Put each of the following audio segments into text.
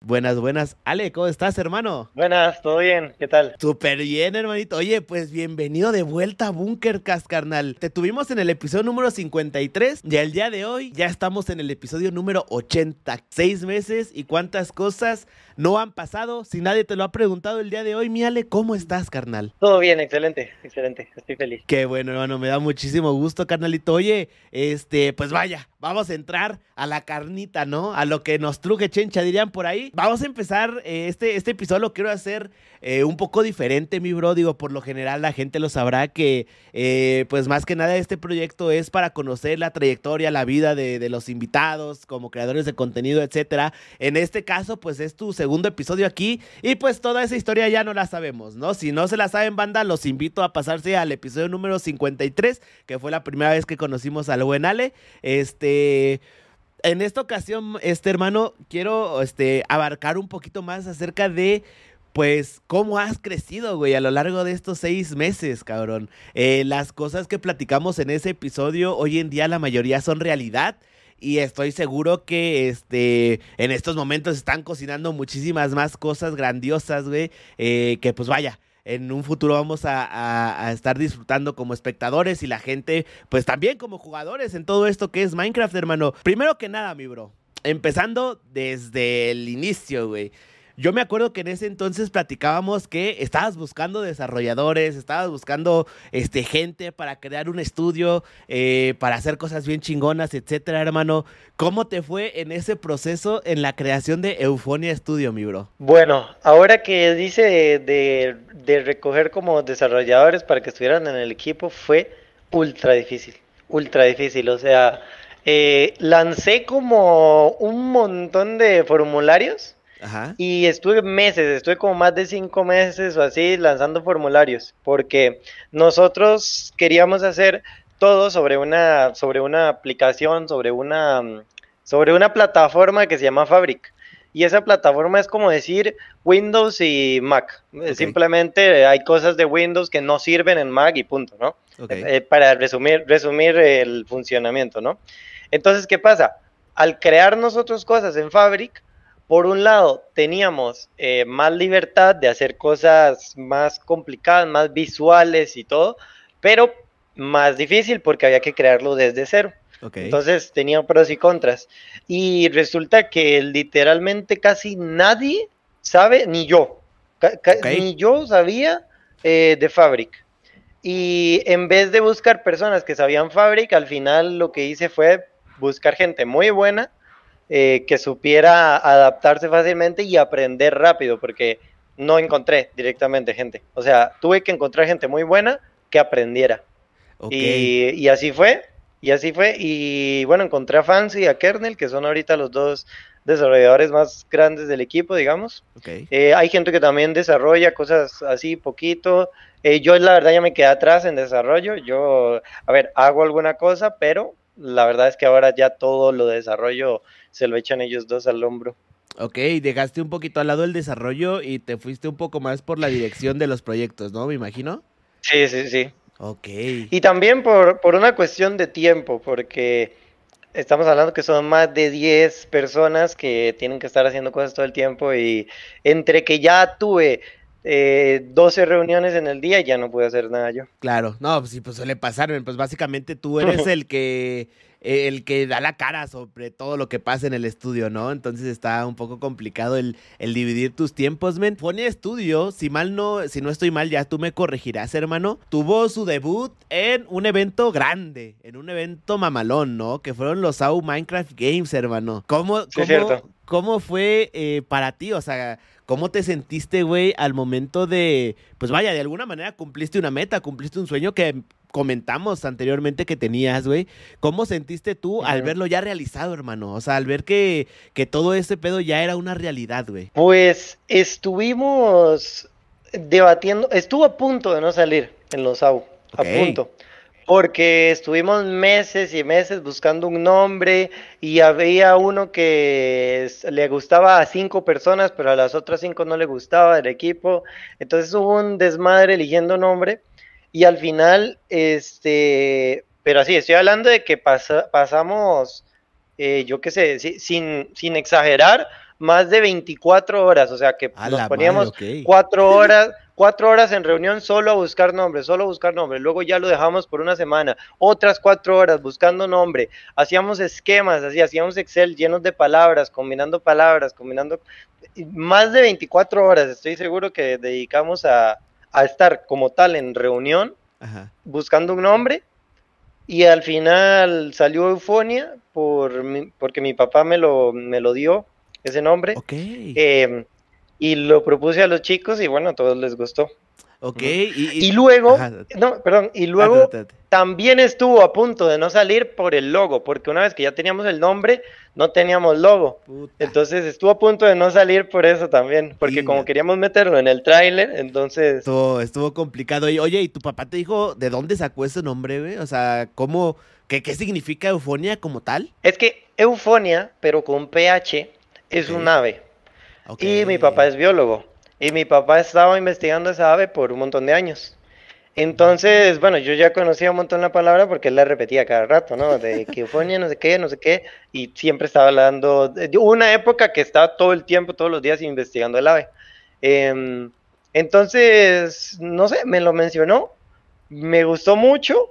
Buenas, buenas. Ale, ¿cómo estás, hermano? Buenas, todo bien, ¿qué tal? Súper bien, hermanito. Oye, pues bienvenido de vuelta a Bunkercast, carnal. Te tuvimos en el episodio número 53 y el día de hoy ya estamos en el episodio número 80. Seis meses y cuántas cosas no han pasado. Si nadie te lo ha preguntado el día de hoy, mi Ale, ¿cómo estás, carnal? Todo bien, excelente, excelente. Estoy feliz. Qué bueno, hermano, me da muchísimo gusto, carnalito. Oye, este, pues vaya, vamos a entrar a la carnita, ¿no? A lo que nos truje chencha, dirían por ahí. Vamos a empezar eh, este, este episodio, lo quiero hacer eh, un poco diferente, mi bro. Digo, por lo general la gente lo sabrá que, eh, pues más que nada, este proyecto es para conocer la trayectoria, la vida de, de, los invitados, como creadores de contenido, etcétera. En este caso, pues es tu segundo episodio aquí y pues toda esa historia ya no la sabemos, ¿no? Si no se la saben, banda, los invito a pasarse al episodio número 53, que fue la primera vez que conocimos al buen Ale. Este en esta ocasión, este hermano, quiero este, abarcar un poquito más acerca de, pues, cómo has crecido, güey, a lo largo de estos seis meses, cabrón. Eh, las cosas que platicamos en ese episodio, hoy en día la mayoría son realidad. Y estoy seguro que este, en estos momentos están cocinando muchísimas más cosas grandiosas, güey. Eh, que pues vaya, en un futuro vamos a, estar disfrutando como espectadores y la gente, pues también como jugadores en todo esto que es Minecraft, hermano. Primero que nada, mi bro, empezando desde el inicio, güey. Yo me acuerdo que en ese entonces platicábamos que estabas buscando desarrolladores, estabas buscando este, gente para crear un estudio, eh, para hacer cosas bien chingonas, etcétera, hermano. ¿Cómo te fue en ese proceso en la creación de Eufonia Studio, mi bro? Bueno, ahora que dice de, recoger como desarrolladores para que estuvieran en el equipo, fue ultra difícil, ultra difícil. O sea, eh, lancé como un montón de formularios Ajá. Y estuve meses, estuve como más de cinco meses o así lanzando formularios, porque nosotros queríamos hacer todo sobre una, sobre una aplicación, sobre una, sobre una plataforma que se llama Fabric. Y esa plataforma es como decir Windows y Mac. Okay. Simplemente hay cosas de Windows que no sirven en Mac y punto, ¿no? Okay. Eh, para resumir, resumir el funcionamiento, ¿no? Entonces, ¿qué pasa? Al crear nosotros cosas en Fabric, por un lado, teníamos eh, más libertad de hacer cosas más complicadas, más visuales y todo, pero más difícil porque había que crearlo desde cero. Okay. Entonces tenía pros y contras. Y resulta que literalmente casi nadie sabe, ni yo, okay. ni yo sabía eh, de Fabric. Y en vez de buscar personas que sabían Fabric, al final lo que hice fue buscar gente muy buena eh, que supiera adaptarse fácilmente y aprender rápido, porque no encontré directamente gente. O sea, tuve que encontrar gente muy buena que aprendiera. Okay. Y, y, así fue, y así fue. Y bueno, encontré a Fancy y a Kernel, que son ahorita los dos desarrolladores más grandes del equipo, digamos. Okay. Eh, hay gente que también desarrolla cosas así poquito. Eh, yo la verdad ya me quedé atrás en desarrollo. Yo, a ver, hago alguna cosa, pero la verdad es que ahora ya todo lo de desarrollo se lo echan ellos dos al hombro. Ok, dejaste un poquito al lado el desarrollo y te fuiste un poco más por la dirección de los proyectos, ¿no? Me imagino. Sí, sí, sí. Ok. Y también por, por una cuestión de tiempo, porque estamos hablando que son más de 10 personas que tienen que estar haciendo cosas todo el tiempo y entre que ya tuve eh, 12 reuniones en el día ya no pude hacer nada yo. Claro, no, pues sí, pues suele pasar, pues básicamente tú eres el que el que da la cara sobre todo lo que pasa en el estudio, ¿no? Entonces está un poco complicado el, el dividir tus tiempos, men. Pone Estudio, si mal no, si no estoy mal, ya tú me corregirás, hermano. Tuvo su debut en un evento grande, en un evento mamalón, ¿no? Que fueron los AU Minecraft Games, hermano. ¿Cómo, sí, cómo, cierto. ¿cómo fue eh, para ti? O sea, ¿Cómo te sentiste, güey, al momento de, pues vaya, de alguna manera cumpliste una meta, cumpliste un sueño que comentamos anteriormente que tenías, güey? ¿Cómo sentiste tú al verlo ya realizado, hermano? O sea, al ver que, que todo ese pedo ya era una realidad, güey. Pues estuvimos debatiendo, estuvo a punto de no salir en los AU, Okay. a punto. Porque estuvimos meses y meses buscando un nombre y había uno que le gustaba a cinco personas, pero a las otras cinco no le gustaba del equipo. Entonces hubo un desmadre eligiendo nombre y al final, este, pero así, estoy hablando de que pasa- pasamos, eh, yo qué sé, si- sin, sin exagerar, más de 24 horas, o sea que nos poníamos cuatro horas, cuatro horas en reunión solo a buscar nombres, solo a buscar nombres, luego ya lo dejamos por una semana, otras cuatro horas buscando nombre, hacíamos esquemas, así, hacíamos Excel llenos de palabras, combinando palabras, combinando más de 24 horas, estoy seguro que dedicamos a, a estar como tal en reunión, buscando un nombre y al final salió Eufonia por porque mi papá me lo, me lo dio, ese nombre. Em, y lo propuse a los chicos y bueno, a todos les gustó. Ok. Y, luego, no, perdón, y luego también estuvo a punto de no salir por el logo, porque una vez que ya teníamos el nombre, no teníamos logo. Entonces estuvo a punto de no salir por eso también, porque como queríamos meterlo en el tráiler, entonces... Estuvo, estuvo complicado. Y, oye, ¿y tu papá te dijo de dónde sacó ese nombre, güey? O sea, ¿cómo, qué, qué significa eufonia como tal? Es que eufonia, pero con PH, es un ave. Y mi papá es biólogo. Y mi papá estaba investigando esa ave por un montón de años. Entonces, bueno, yo ya conocía un montón la palabra porque él la repetía cada rato, ¿no? De eufonia, no sé qué, no sé qué, y siempre estaba hablando. De una época que estaba todo el tiempo, todos los días investigando el ave. Em, entonces, no sé, me lo mencionó, me gustó mucho.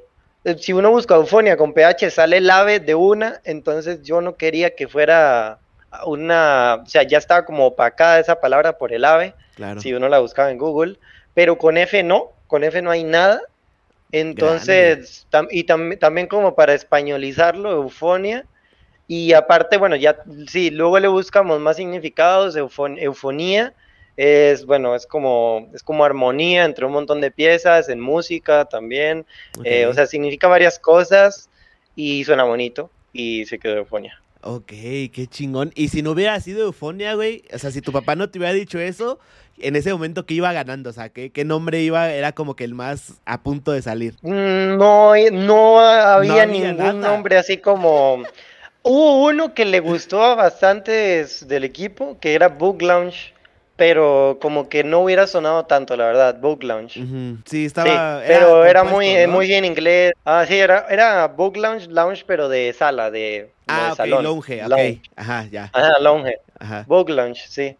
Si uno busca eufonia con PH, sale el ave de una, entonces yo no quería que fuera una, o sea, ya estaba como opacada esa palabra por el ave, si uno la buscaba en Google, pero con F no, con F no hay nada. Entonces, y también como para españolizarlo, eufonia. Y aparte, bueno, ya, sí, luego le buscamos más significados, eufonía, es, bueno, es como, es como armonía entre un montón de piezas, en música también, eh, o sea, significa varias cosas y suena bonito y se quedó eufonia. Ok, qué chingón. Y si no hubiera sido Eufonia, güey, o sea, si tu papá no te hubiera dicho eso, en ese momento que iba ganando, o sea, ¿qué, qué nombre iba, era como que el más a punto de salir. Mm, no, no había, ningún nombre así como... Hubo uno que le gustó a bastantes del equipo, que era Book Lounge pero como que no hubiera sonado tanto, la verdad, Book Lounge. Sí, estaba. pero era, muy, muy en inglés. Ah, sí, era, era Book Lounge, lounge, pero de sala, de, ah, de salón. Lounge, ok. Ajá, ya. Ajá, lounge. Ajá. Book Lounge, sí.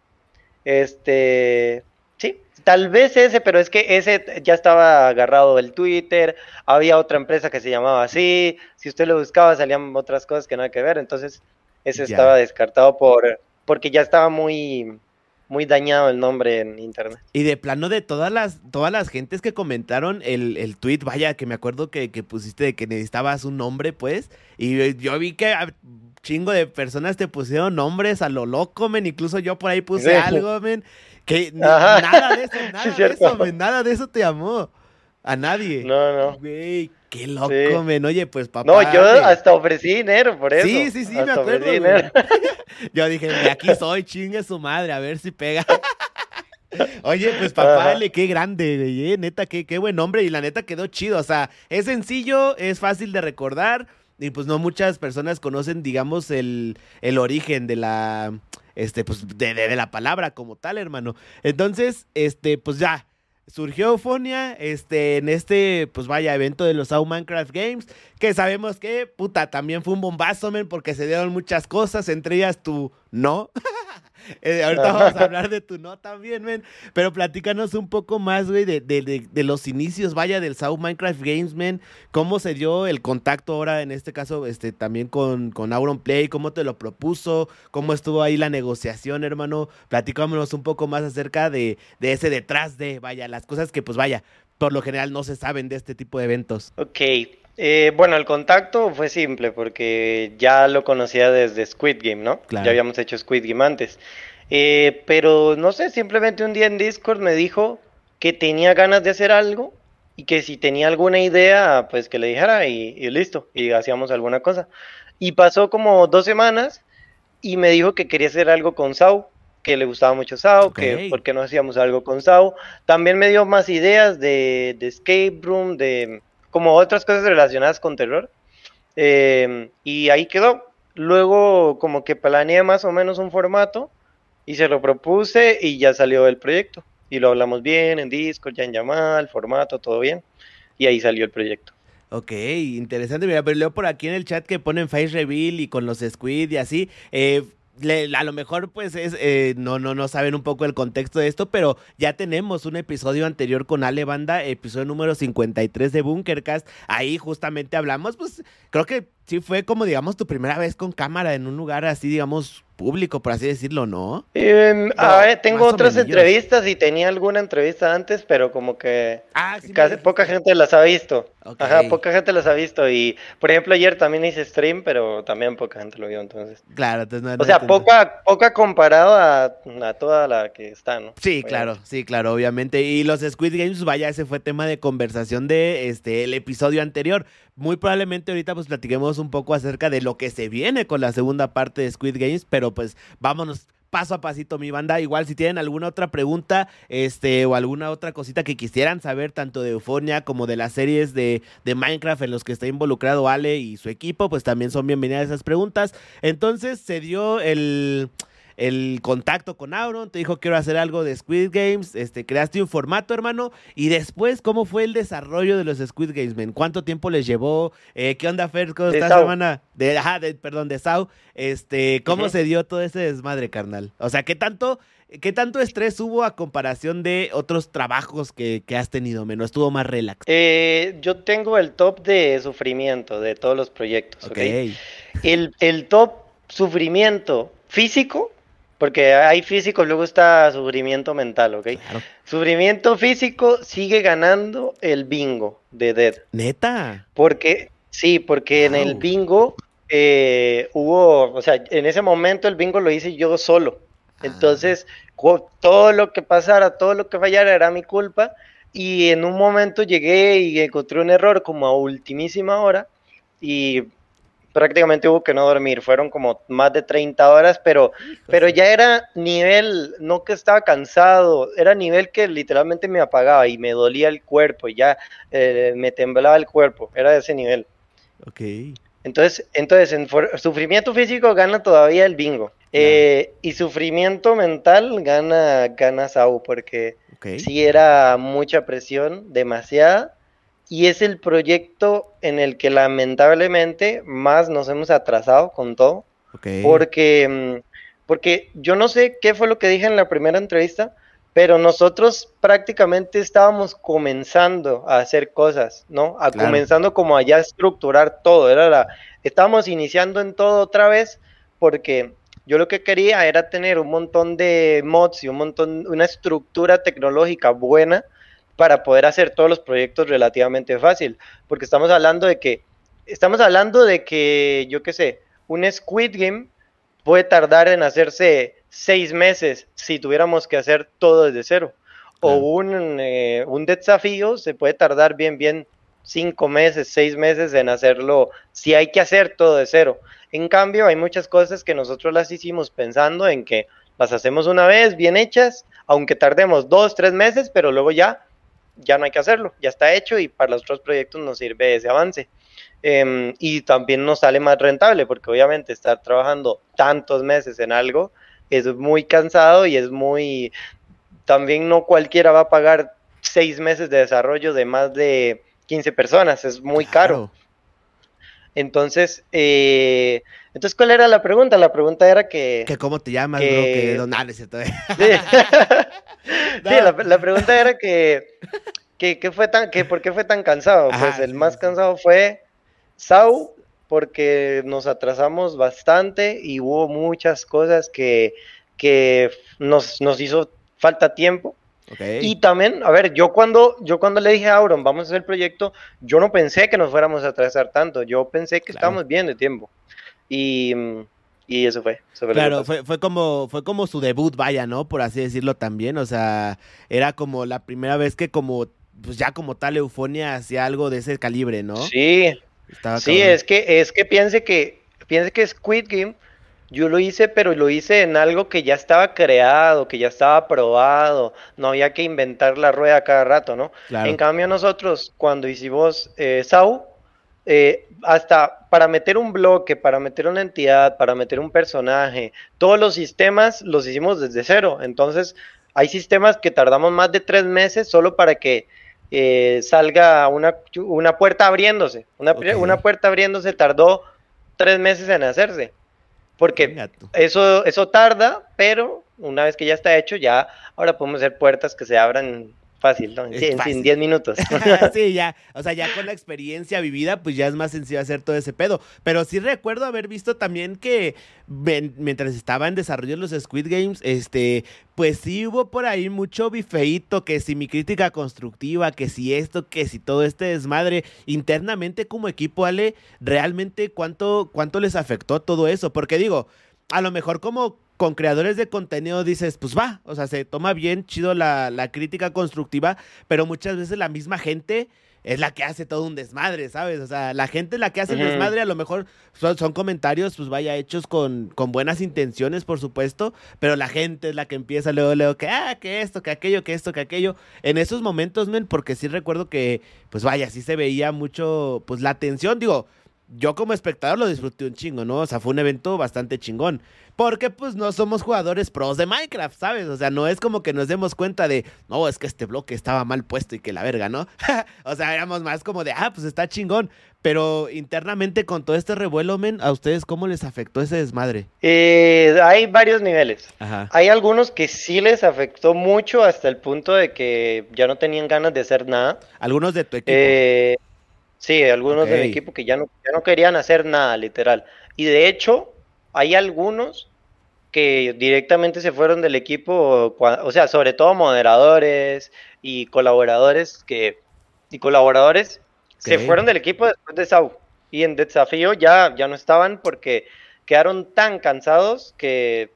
Este. Sí, tal vez ese, pero es que ese ya estaba agarrado del Twitter. Había otra empresa que se llamaba así. Si usted lo buscaba, salían otras cosas que no hay que ver. Entonces, ese estaba descartado por porque ya estaba muy muy dañado el nombre en internet. Y de plano de todas las, todas las gentes que comentaron el, el tweet, vaya, que me acuerdo que, que pusiste de que necesitabas un nombre, pues, y yo vi que chingo de personas te pusieron nombres a lo loco, men, incluso yo por ahí puse algo, men, que nada de eso, nada de eso, men, nada de eso te llamó. A nadie. No, no. Güey, qué loco, men. Oye, pues papá. No, yo hasta ofrecí dinero por eso. Sí, sí, sí, me acuerdo. yo dije, de aquí soy, chingue su madre, a ver si pega. Oye, pues papá, le, qué grande, eh, neta, qué, qué buen nombre y la neta quedó chido. O sea, es sencillo, es fácil de recordar y pues no muchas personas conocen, digamos, el, el origen de la, este, pues de, de, la palabra como tal, hermano. Entonces, este, pues ya, surgió Eufonia este, en este, pues vaya, evento de los South Minecraft Games, que sabemos que, puta, también fue un bombazo, men, porque se dieron muchas cosas, entre ellas tu no. Eh, ahorita vamos a hablar de tu no también, men. Pero platícanos un poco más, güey, de, de, de, los inicios, vaya, del South Minecraft Games, men. ¿Cómo se dio el contacto ahora, en este caso, este, también con, con Auron Play? ¿Cómo te lo propuso? ¿Cómo estuvo ahí la negociación, hermano? Platícanos un poco más acerca de, de ese detrás de, vaya, las cosas que, pues vaya, por lo general no se saben de este tipo de eventos. Ok, eh, bueno, el contacto fue simple porque ya lo conocía desde Squid Game, ¿no? Ya habíamos hecho Squid Game antes. Eh, pero no sé, simplemente un día en Discord me dijo que tenía ganas de hacer algo y que si tenía alguna idea, pues que le dijera y, listo, y hacíamos alguna cosa. Y pasó como dos semanas y me dijo que quería hacer algo con Sau, que le gustaba mucho Sau, que por qué no hacíamos algo con Sau. También me dio más ideas de, de escape room, de como otras cosas relacionadas con terror. Eh, y ahí quedó. Luego como que planeé más o menos un formato y se lo propuse y ya salió el proyecto. Y lo hablamos bien en Discord, ya en llamada, el formato, todo bien. Y ahí salió el proyecto. Ok, interesante. Mira, pero leo por aquí en el chat que ponen Face Reveal y con los Squid y así. Eh, a lo mejor pues es, eh, no, no, no saben un poco el contexto de esto, pero ya tenemos un episodio anterior con Ale Banda, episodio número 53 de Bunkercast. Ahí justamente hablamos, pues creo que sí fue como digamos tu primera vez con cámara en un lugar así, digamos, público, por así decirlo, ¿no? A ver, tengo otras entrevistas y tenía alguna entrevista antes, pero como que ah, casi poca gente las ha visto. Ajá, poca gente las ha visto. Y, por ejemplo, ayer también hice stream, pero también poca gente lo vio, entonces. Claro, entonces no, O sea, poca, poca comparado a, toda la que está, ¿no? Sí, claro, sí, claro, obviamente. Y los Squid Games, vaya, ese fue tema de conversación de este el episodio anterior. Muy probablemente ahorita pues platiquemos un poco acerca de lo que se viene con la segunda parte de Squid Games, pero pues vámonos paso a pasito mi banda. Igual si tienen alguna otra pregunta este, o alguna otra cosita que quisieran saber tanto de Eufonia como de las series de, de Minecraft en los que está involucrado Ale y su equipo, pues también son bienvenidas esas preguntas. Entonces se dio el el contacto con Auron, te dijo quiero hacer algo de Squid Games, este, creaste un formato, hermano, y después, ¿cómo fue el desarrollo de los Squid Games, man? ¿Cuánto tiempo les llevó? Eh, ¿Qué onda, Fer? ¿Cómo estás, hermana? De, ajá, perdón, de Sau. Este, ¿cómo se dio todo ese desmadre, carnal? O sea, ¿qué tanto, qué tanto estrés hubo a comparación de otros trabajos que, has tenido, menos? ¿Estuvo más relax? Eh, yo tengo el top de sufrimiento de todos los proyectos, ¿ok? El, el top sufrimiento físico porque hay físico, luego está sufrimiento mental, ¿ok? Sufrimiento físico sigue ganando el bingo de Dead. ¿Neta? Porque, sí, porque en el bingo eh, hubo, o sea, en ese momento el bingo lo hice yo solo. Ah. Entonces, todo lo que pasara, todo lo que fallara era mi culpa. Y en un momento llegué y encontré un error como a ultimísima hora. Y prácticamente hubo que no dormir, fueron como más de 30 horas, pero, pero ya era nivel, no que estaba cansado, era nivel que literalmente me apagaba y me dolía el cuerpo, ya eh, me temblaba el cuerpo, era de ese nivel. Ok. Entonces, entonces en sufrimiento físico gana todavía el bingo. Eh, y sufrimiento mental gana, gana Sau, porque sí era mucha presión, demasiada y es el proyecto en el que lamentablemente más nos hemos atrasado con todo. Porque, mm, porque yo no sé qué fue lo que dije en la primera entrevista, pero nosotros prácticamente estábamos comenzando a hacer cosas, ¿no? A comenzando como a ya estructurar todo. Era la, estábamos iniciando en todo otra vez porque yo lo que quería era tener un montón de mods y un montón, una estructura tecnológica buena para poder hacer todos los proyectos relativamente fácil, porque estamos hablando de que, estamos hablando de que, yo qué sé, un Squid Game puede tardar en hacerse seis meses si tuviéramos que hacer todo desde cero. O un, eh, un desafío se puede tardar bien, bien cinco meses, seis meses en hacerlo si hay que hacer todo de cero. En cambio, hay muchas cosas que nosotros las hicimos pensando en que las hacemos una vez bien hechas, aunque tardemos dos, tres meses, pero luego ya ya no hay que hacerlo, ya está hecho y para los otros proyectos nos sirve ese avance. Em, y también nos sale más rentable porque obviamente estar trabajando tantos meses en algo es muy cansado y es muy... También no cualquiera va a pagar seis meses de desarrollo de más de 15 personas, es muy caro. Entonces, eh, entonces, ¿cuál era la pregunta? La pregunta era que... Que cómo te llamas, bro, que donales sí, la, pregunta era que, que, fue tan, que por qué fue tan cansado. pues el más cansado fue Sau, porque nos atrasamos bastante y hubo muchas cosas que, que nos, nos hizo falta tiempo. Y también, a ver, yo cuando, yo cuando le dije a Auron, vamos a hacer el proyecto, yo no pensé que nos fuéramos a atrasar tanto, yo pensé que estábamos bien de tiempo. Y, y eso fue. claro, fue, fue, como, fue como su debut, vaya, ¿no? Por así decirlo también, o sea, era como la primera vez que como, pues ya como tal Eufonia hacía algo de ese calibre, ¿no? Sí, sí, es que, es que piense que, piense que Squid Game yo lo hice, pero lo hice en algo que ya estaba creado, que ya estaba probado, no había que inventar la rueda cada rato, ¿no? En cambio nosotros, cuando hicimos eh, SAU, eh, hasta para meter un bloque, para meter una entidad, para meter un personaje, todos los sistemas los hicimos desde cero. Entonces, hay sistemas que tardamos más de tres meses solo para que eh, salga una, puerta abriéndose. Una, una puerta abriéndose tardó tres meses en hacerse. Porque eso, eso tarda, pero una vez que ya está hecho, ya ahora podemos hacer puertas que se abran fácil, ¿no? Sí, en 10 minutos. sí, ya, o sea, ya con la experiencia vivida, pues ya es más sencillo hacer todo ese pedo. Pero sí recuerdo haber visto también que mientras estaba en desarrollo los Squid Games, este, pues sí hubo por ahí mucho bifeito, que si mi crítica constructiva, que si esto, que si todo este desmadre, internamente como equipo, Ale, realmente cuánto, cuánto les afectó todo eso, porque digo, a lo mejor como con creadores de contenido dices, pues va, o sea, se toma bien chido la, crítica constructiva, pero muchas veces la misma gente es la que hace todo un desmadre, ¿sabes? O sea, la gente es la que hace el desmadre, a lo mejor son, son, comentarios, pues vaya, hechos con, con buenas intenciones, por supuesto, pero la gente es la que empieza luego, luego, que, ah, que esto, que aquello, que esto, que aquello. En esos momentos, men, porque sí recuerdo que, pues vaya, sí se veía mucho, pues la atención, digo, yo como espectador lo disfruté un chingo, ¿no? O sea, fue un evento bastante chingón. Porque pues no somos jugadores pros de Minecraft, ¿sabes? O sea, no es como que nos demos cuenta de, no, es que este bloque estaba mal puesto y que la verga, ¿no? o sea, éramos más como de, ah, pues está chingón. Pero internamente con todo este revuelo, men, ¿a ustedes cómo les afectó ese desmadre? Eh, hay varios niveles. Hay algunos que sí les afectó mucho hasta el punto de que ya no tenían ganas de hacer nada. ¿Algunos de tu equipo? Eh, sí, algunos de mi equipo que ya no, ya no querían hacer nada, literal. Y de hecho, hay algunos que directamente se fueron del equipo, o sea, sobre todo moderadores y colaboradores que y colaboradores se fueron del equipo después de SAU. Y en desafío ya, ya no estaban porque quedaron tan cansados que,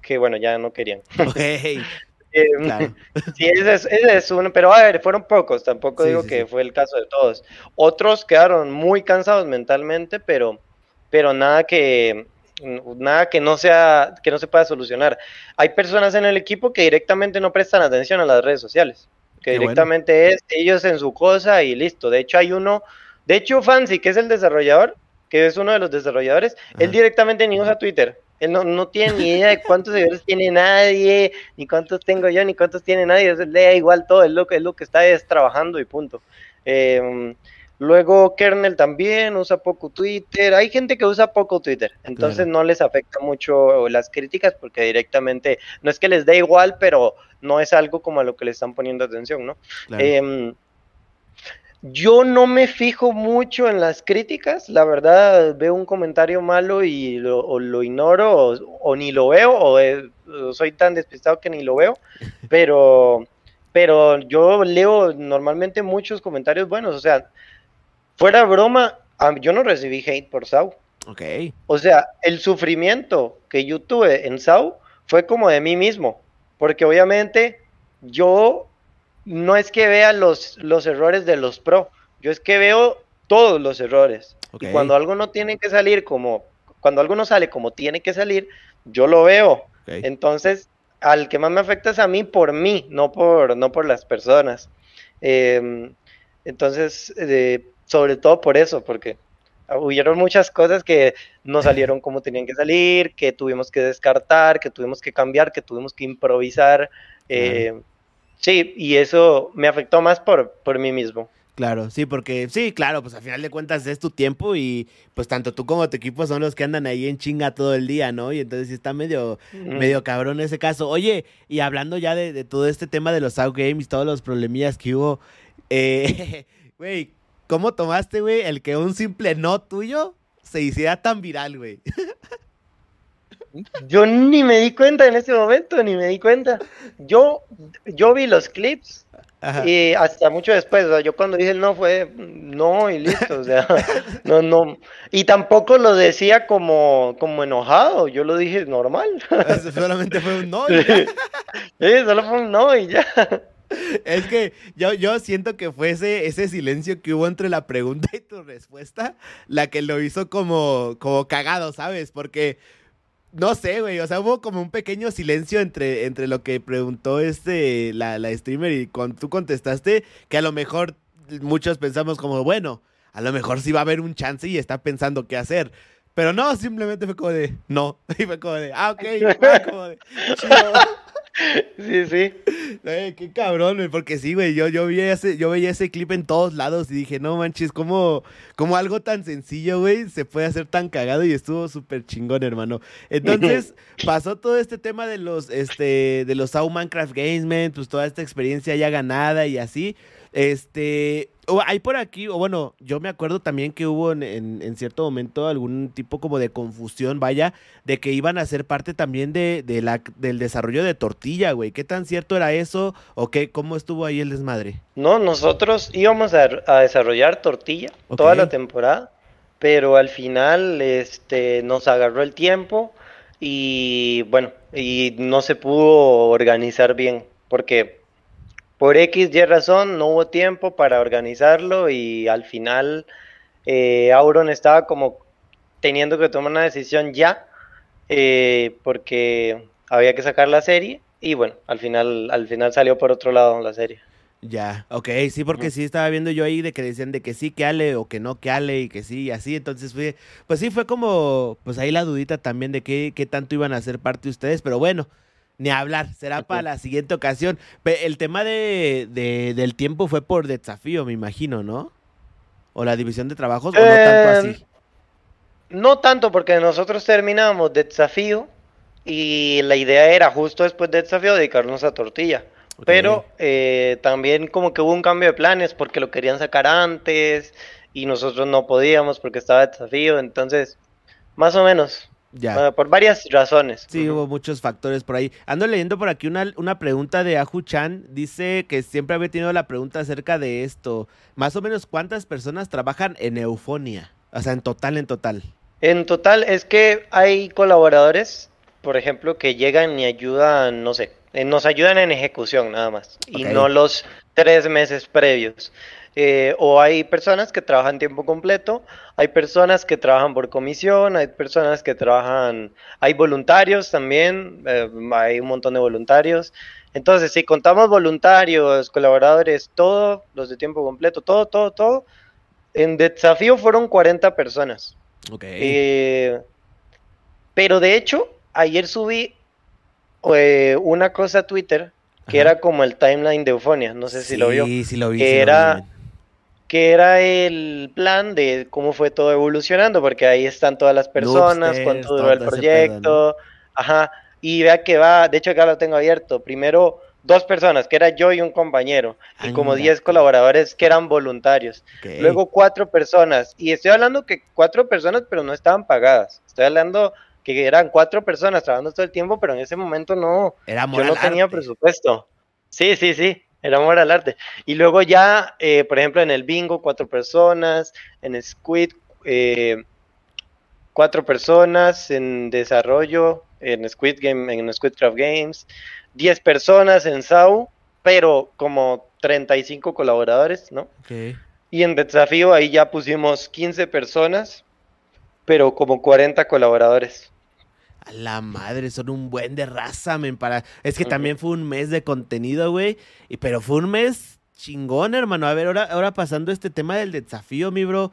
que bueno, ya no querían. Em, sí, ese es, uno, pero a ver, fueron pocos, tampoco digo que fue el caso de todos. Otros quedaron muy cansados mentalmente, pero, pero nada que, nada que no sea que no se pueda solucionar. Hay personas en el equipo que directamente no prestan atención a las redes sociales, que directamente es ellos en su cosa y listo. De hecho hay uno, de hecho Fancy, que es el desarrollador, que es uno de los desarrolladores, él directamente ni usa Twitter. Él no, no, tiene ni idea de cuántos seguidores tiene nadie, ni cuántos tengo yo, ni cuántos tiene nadie. le da igual todo, es lo, es lo que está es trabajando y punto. Eh, Luego Kernel también usa poco Twitter. Hay gente que usa poco Twitter, entonces no les afecta mucho las críticas porque directamente no es que les dé igual, pero no es algo como a lo que le están poniendo atención, ¿no? Em, yo no me fijo mucho en las críticas, la verdad veo un comentario malo y lo, o lo ignoro o, ni lo veo o, o soy tan despistado que ni lo veo, pero pero yo leo normalmente muchos comentarios buenos, o sea, Fuera broma, yo no recibí hate por Sau. Ok. O sea, el sufrimiento que yo tuve en Sau fue como de mí mismo. Porque obviamente yo no es que vea los, los errores de los pro, yo es que veo todos los errores. Y cuando algo no tiene que salir como, cuando algo no sale como tiene que salir, yo lo veo. Entonces, al que más me afecta es a mí por mí, no por, no por las personas. Em, entonces, eh, sobre todo por eso, porque hubieron muchas cosas que no salieron como tenían que salir, que tuvimos que descartar, que tuvimos que cambiar, que tuvimos que improvisar. Eh, sí, y eso me afectó más por, por mí mismo. Claro, sí, porque sí, claro, pues al final de cuentas es tu tiempo y pues tanto tú como tu equipo son los que andan ahí en chinga todo el día, ¿no? Y entonces sí está medio, medio cabrón ese caso. Oye, y hablando ya de, todo este tema de los outgames, todos los problemillas que hubo, eh, güey, ¿Cómo tomaste, güey, el que un simple no tuyo se hiciera tan viral, güey? Yo ni me di cuenta en ese momento, ni me di cuenta. Yo, yo vi los clips y hasta mucho después, o sea, yo cuando dije el no fue no y listo, o sea, no, no. Y tampoco lo decía como, como enojado, yo lo dije normal. Solamente fue un no. Y sí, solo fue un no y ya. Es que yo, yo siento que fue ese, silencio que hubo entre la pregunta y tu respuesta la que lo hizo como, como cagado, ¿sabes? Porque, no sé, güey, o sea, hubo como un pequeño silencio entre, entre lo que preguntó este, la, la streamer y cuando tú contestaste, que a lo mejor muchos pensamos como, bueno, a lo mejor sí va a haber un chance y está pensando qué hacer. Pero no, simplemente fue como de, no. Y fue como de, ah, ok, fue como de, Sí, sí. Qué cabrón, porque sí, güey, yo, yo, veía ese, yo veía ese clip en todos lados y dije, no manches, ¿cómo, cómo algo tan sencillo, güey, se puede hacer tan cagado y estuvo súper chingón, hermano. Entonces, pasó todo este tema de los, este, de los Sao Minecraft Games, man, pues toda esta experiencia ya ganada y así. Este, hay por aquí, o bueno, yo me acuerdo también que hubo en, cierto momento algún tipo como de confusión, vaya, de que iban a ser parte también de, la, del desarrollo de tortilla, güey. ¿Qué tan cierto era eso o qué, cómo estuvo ahí el desmadre? No, nosotros íbamos a, desarrollar tortilla toda la temporada, pero al final este, nos agarró el tiempo y bueno, y no se pudo organizar bien, porque por X, Y razón no hubo tiempo para organizarlo y al final eh, Auron estaba como teniendo que tomar una decisión ya eh, porque había que sacar la serie y bueno, al final, al final salió por otro lado la serie. Ya, ok, sí, porque sí estaba viendo yo ahí de que decían de que sí, que Ale, o que no, que Ale, y que sí, y así, entonces fue, pues sí, fue como, pues ahí la dudita también de qué, qué tanto iban a ser parte de ustedes, pero bueno, ni hablar, será para la siguiente ocasión. El tema de, del tiempo fue por desafío, me imagino, ¿no? O la división de trabajos, o no tanto así. Em, no tanto, porque nosotros terminamos desafío y la idea era justo después de desafío dedicarnos a tortilla. Pero eh, también como que hubo un cambio de planes porque lo querían sacar antes y nosotros no podíamos porque estaba desafío, entonces más o menos ya. por varias razones. Sí, hubo muchos factores por ahí. Ando leyendo por aquí una, una pregunta de Ahu Chan. Dice que siempre había tenido la pregunta acerca de esto. Más o menos, ¿cuántas personas trabajan en Eufonia? O sea, en total, en total. En total, es que hay colaboradores, por ejemplo, que llegan y ayudan, no sé, eh, nos ayudan en ejecución nada más. Y no los tres meses previos. Eh, o hay personas que trabajan tiempo completo, hay personas que trabajan por comisión, hay personas que trabajan, hay voluntarios también, eh, hay un montón de voluntarios. Entonces, si contamos voluntarios, colaboradores, todo, los de tiempo completo, todo, todo, todo, en desafío fueron 40 personas. Ok. Eh, pero de hecho, ayer subí una cosa a Twitter que era como el timeline de Eufonia, no sé si lo vio. Sí, sí lo vi. Que era que era el plan de cómo fue todo evolucionando, porque ahí están todas las personas, cuánto duró el proyecto, ajá, y vea que va, de hecho acá lo tengo abierto, primero dos personas, que era yo y un compañero, y como diez colaboradores que eran voluntarios, luego cuatro personas, y estoy hablando que cuatro personas, pero no estaban pagadas, estoy hablando que eran cuatro personas trabajando todo el tiempo, pero en ese momento no, era yo no tenía presupuesto. Sí, sí, sí. El amor al arte. Y luego ya, eh, por ejemplo, en el bingo, cuatro personas, en Squid, eh, cuatro personas, en desarrollo, en Squid Game, en Squidcraft Games, diez personas en SAU, pero como 35 colaboradores, ¿no? Y en desafío ahí ya pusimos 15 personas, pero como 40 colaboradores. A la madre, son un buen de raza, men, para... Es que también fue un mes de contenido, güey. Y, pero fue un mes chingón, hermano. A ver, ahora, ahora pasando este tema del desafío, mi bro.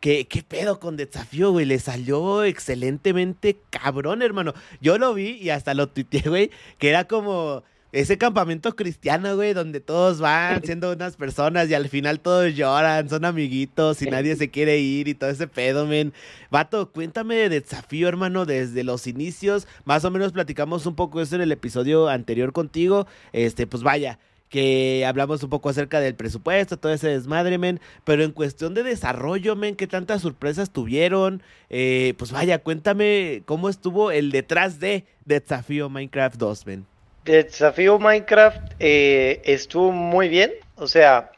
¿Qué, ¿Qué pedo con desafío, güey? Le salió excelentemente cabrón, hermano. Yo lo vi y hasta lo tuiteé, güey, que era como ese campamento cristiano, güey, donde todos van siendo unas personas y al final todos lloran, son amiguitos y nadie se quiere ir y todo ese pedo, men. Vato, cuéntame de desafío, hermano, desde los inicios. Más o menos platicamos un poco eso en el episodio anterior contigo. Este, pues vaya, que hablamos un poco acerca del presupuesto, todo ese desmadre, men. Pero en cuestión de desarrollo, men, ¿qué tantas sorpresas tuvieron? Eh, pues vaya, cuéntame cómo estuvo el detrás de Desafío Minecraft 2, men desafío Minecraft eh, estuvo muy bien. O sea,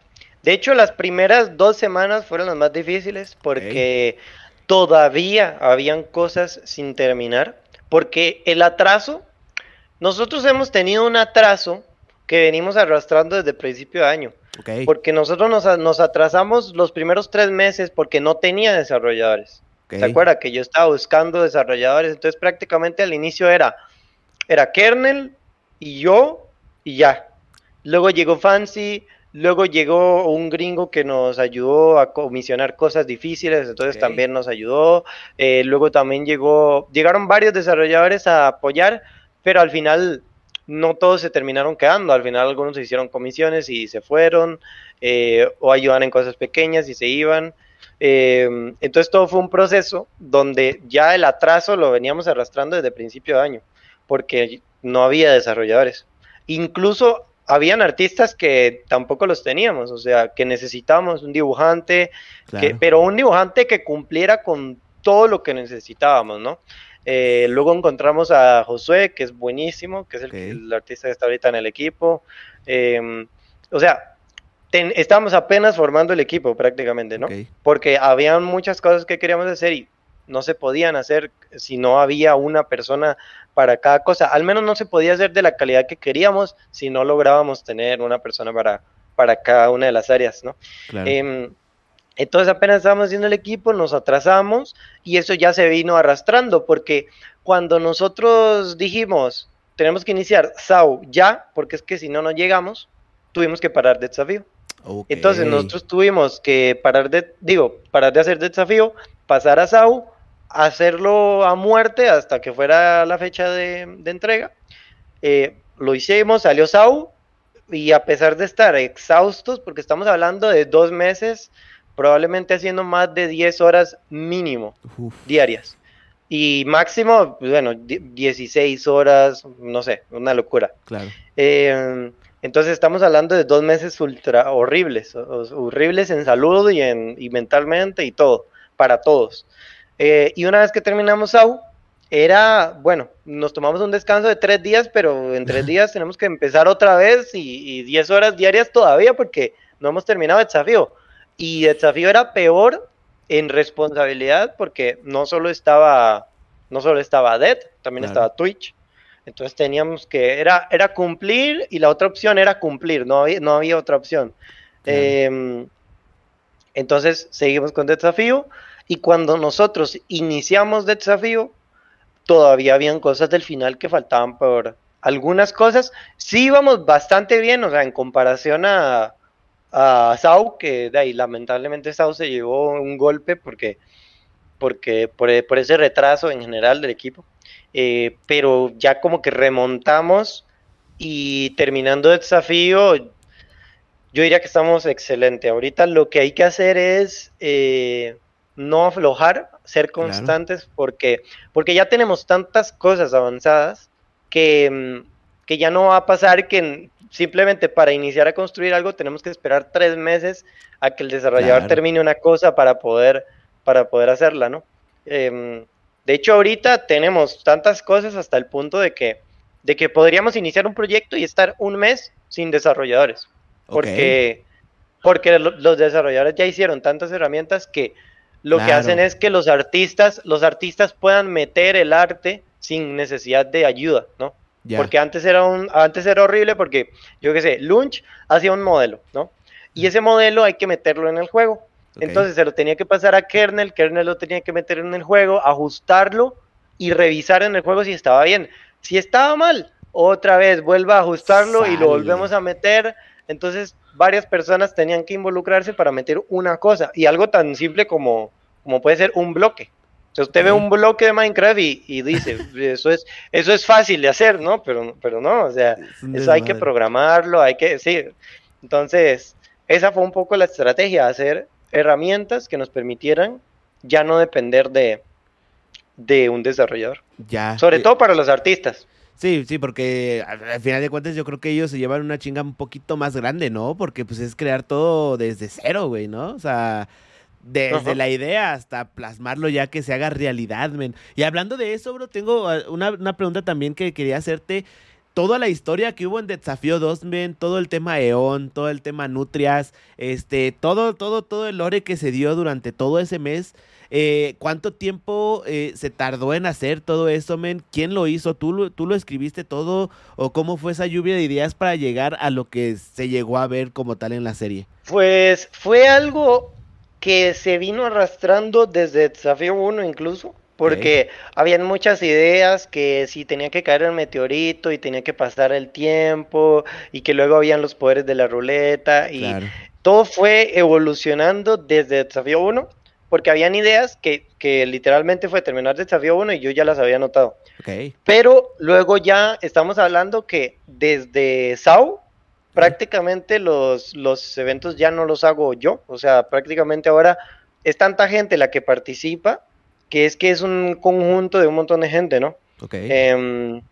de hecho las primeras dos semanas fueron las más difíciles porque todavía habían cosas sin terminar. Porque el atraso, nosotros hemos tenido un atraso que venimos arrastrando desde el principio de año. Porque nosotros nos, atrasamos los primeros tres meses porque no tenía desarrolladores. ¿Se acuerda que yo estaba buscando desarrolladores? Entonces prácticamente al inicio era, era kernel, y yo y ya. Luego llegó Fancy, luego llegó un gringo que nos ayudó a comisionar cosas difíciles, entonces también nos ayudó. Eh, luego también llegó, llegaron varios desarrolladores a apoyar, pero al final no todos se terminaron quedando, al final algunos se hicieron comisiones y se fueron, eh, o ayudan en cosas pequeñas y se iban. Eh, entonces todo fue un proceso donde ya el atraso lo veníamos arrastrando desde principio de año, porque no había desarrolladores. Incluso habían artistas que tampoco los teníamos, o sea, que necesitábamos un dibujante, pero un dibujante que cumpliera con todo lo que necesitábamos, ¿no? Eh, luego encontramos a Josué, que es buenísimo, que es el, artista que está ahorita en el equipo. Em, o sea, estábamos apenas formando el equipo prácticamente, ¿no? Porque había muchas cosas que queríamos hacer y no se podían hacer si no había una persona para cada cosa. Al menos no se podía hacer de la calidad que queríamos si no lográbamos tener una persona para, para cada una de las áreas, ¿no? Em, entonces apenas estábamos haciendo el equipo, nos atrasamos y eso ya se vino arrastrando porque cuando nosotros dijimos tenemos que iniciar SAU ya, porque es que si no no llegamos, tuvimos que parar de desafío. Entonces nosotros tuvimos que parar de, digo, parar de hacer desafío, pasar a SAU, hacerlo a muerte hasta que fuera la fecha de, entrega. Eh, lo hicimos, salió SAU y a pesar de estar exhaustos, porque estamos hablando de dos meses probablemente haciendo más de 10 horas mínimo diarias. Y máximo, bueno, 16 horas, no sé, una locura. Claro. Eh, entonces estamos hablando de dos meses ultra horribles, horribles en salud y, en, y mentalmente y todo, para todos. Eh, y una vez que terminamos AU, era, bueno, nos tomamos un descanso de tres días, pero en tres días tenemos que empezar otra vez y, y 10 horas diarias todavía porque no hemos terminado el desafío. Y el desafío era peor en responsabilidad porque no solo estaba, no solo estaba Dead, también estaba Twitch. Entonces teníamos que, era, era cumplir y la otra opción era cumplir, no había, no había otra opción. Em, entonces seguimos con desafío y cuando nosotros iniciamos desafío, todavía habían cosas del final que faltaban por algunas cosas. Sí íbamos bastante bien, o sea, en comparación a, a Sau, que de ahí lamentablemente Sau se llevó un golpe porque, porque por, ese retraso en general del equipo. Eh, pero ya como que remontamos y terminando el desafío, yo diría que estamos excelente. Ahorita lo que hay que hacer es eh, no aflojar, ser constantes, porque, porque ya tenemos tantas cosas avanzadas que, mm, que ya no va a pasar que simplemente para iniciar a construir algo tenemos que esperar tres meses a que el desarrollador termine una cosa para poder, para poder hacerla, ¿no? Em, de hecho, ahorita tenemos tantas cosas hasta el punto de que, de que podríamos iniciar un proyecto y estar un mes sin desarrolladores. Porque, porque los desarrolladores ya hicieron tantas herramientas que lo que hacen es que los artistas, los artistas puedan meter el arte sin necesidad de ayuda, ¿no? Porque antes era, un, antes era horrible porque, yo qué sé, Lunch hacía un modelo, ¿no? Y ese modelo hay que meterlo en el juego. Entonces se lo tenía que pasar a kernel, kernel lo tenía que meter en el juego, ajustarlo y revisar en el juego si estaba bien. Si estaba mal, otra vez vuelva a ajustarlo y lo volvemos a meter. Entonces varias personas tenían que involucrarse para meter una cosa y algo tan simple como, como puede ser un bloque usted ve un bloque de Minecraft y, dice, eso es, eso es fácil de hacer, ¿no? Pero, pero no, o sea, eso hay que programarlo, hay que, sí. Entonces, esa fue un poco la estrategia, hacer herramientas que nos permitieran ya no depender de, de un desarrollador. Ya. Sobre eh, todo para los artistas. Sí, sí, porque al final de cuentas yo creo que ellos se llevan una chinga un poquito más grande, ¿no? Porque pues es crear todo desde cero, güey, ¿no? O sea, desde la idea hasta plasmarlo ya que se haga realidad, men. Y hablando de eso, bro, tengo ah, una, una pregunta también que quería hacerte. Toda la historia que hubo en Desafío 2, men, todo el tema Eon, todo el tema Nutrias, este, todo, todo, todo el lore que se dio durante todo ese mes. Eh, ¿Cuánto tiempo eh, se tardó en hacer todo eso, men? ¿Quién lo hizo? ¿Tú, ¿Tú lo escribiste todo? ¿O cómo fue esa lluvia de ideas para llegar a lo que se llegó a ver como tal en la serie? Pues fue algo que se vino arrastrando desde Desafío 1 incluso, porque habían muchas ideas que si tenía que caer el meteorito y tenía que pasar el tiempo y que luego habían los poderes de la ruleta y todo fue evolucionando desde Desafío 1 porque habían ideas que, que literalmente fue terminar desafío 1 y yo ya las había anotado. Ok. Pero luego ya estamos hablando que desde SAU, prácticamente los, los eventos ya no los hago yo. O sea, prácticamente ahora es tanta gente la que participa que es que es un conjunto de un montón de gente, ¿no? Ok. Em,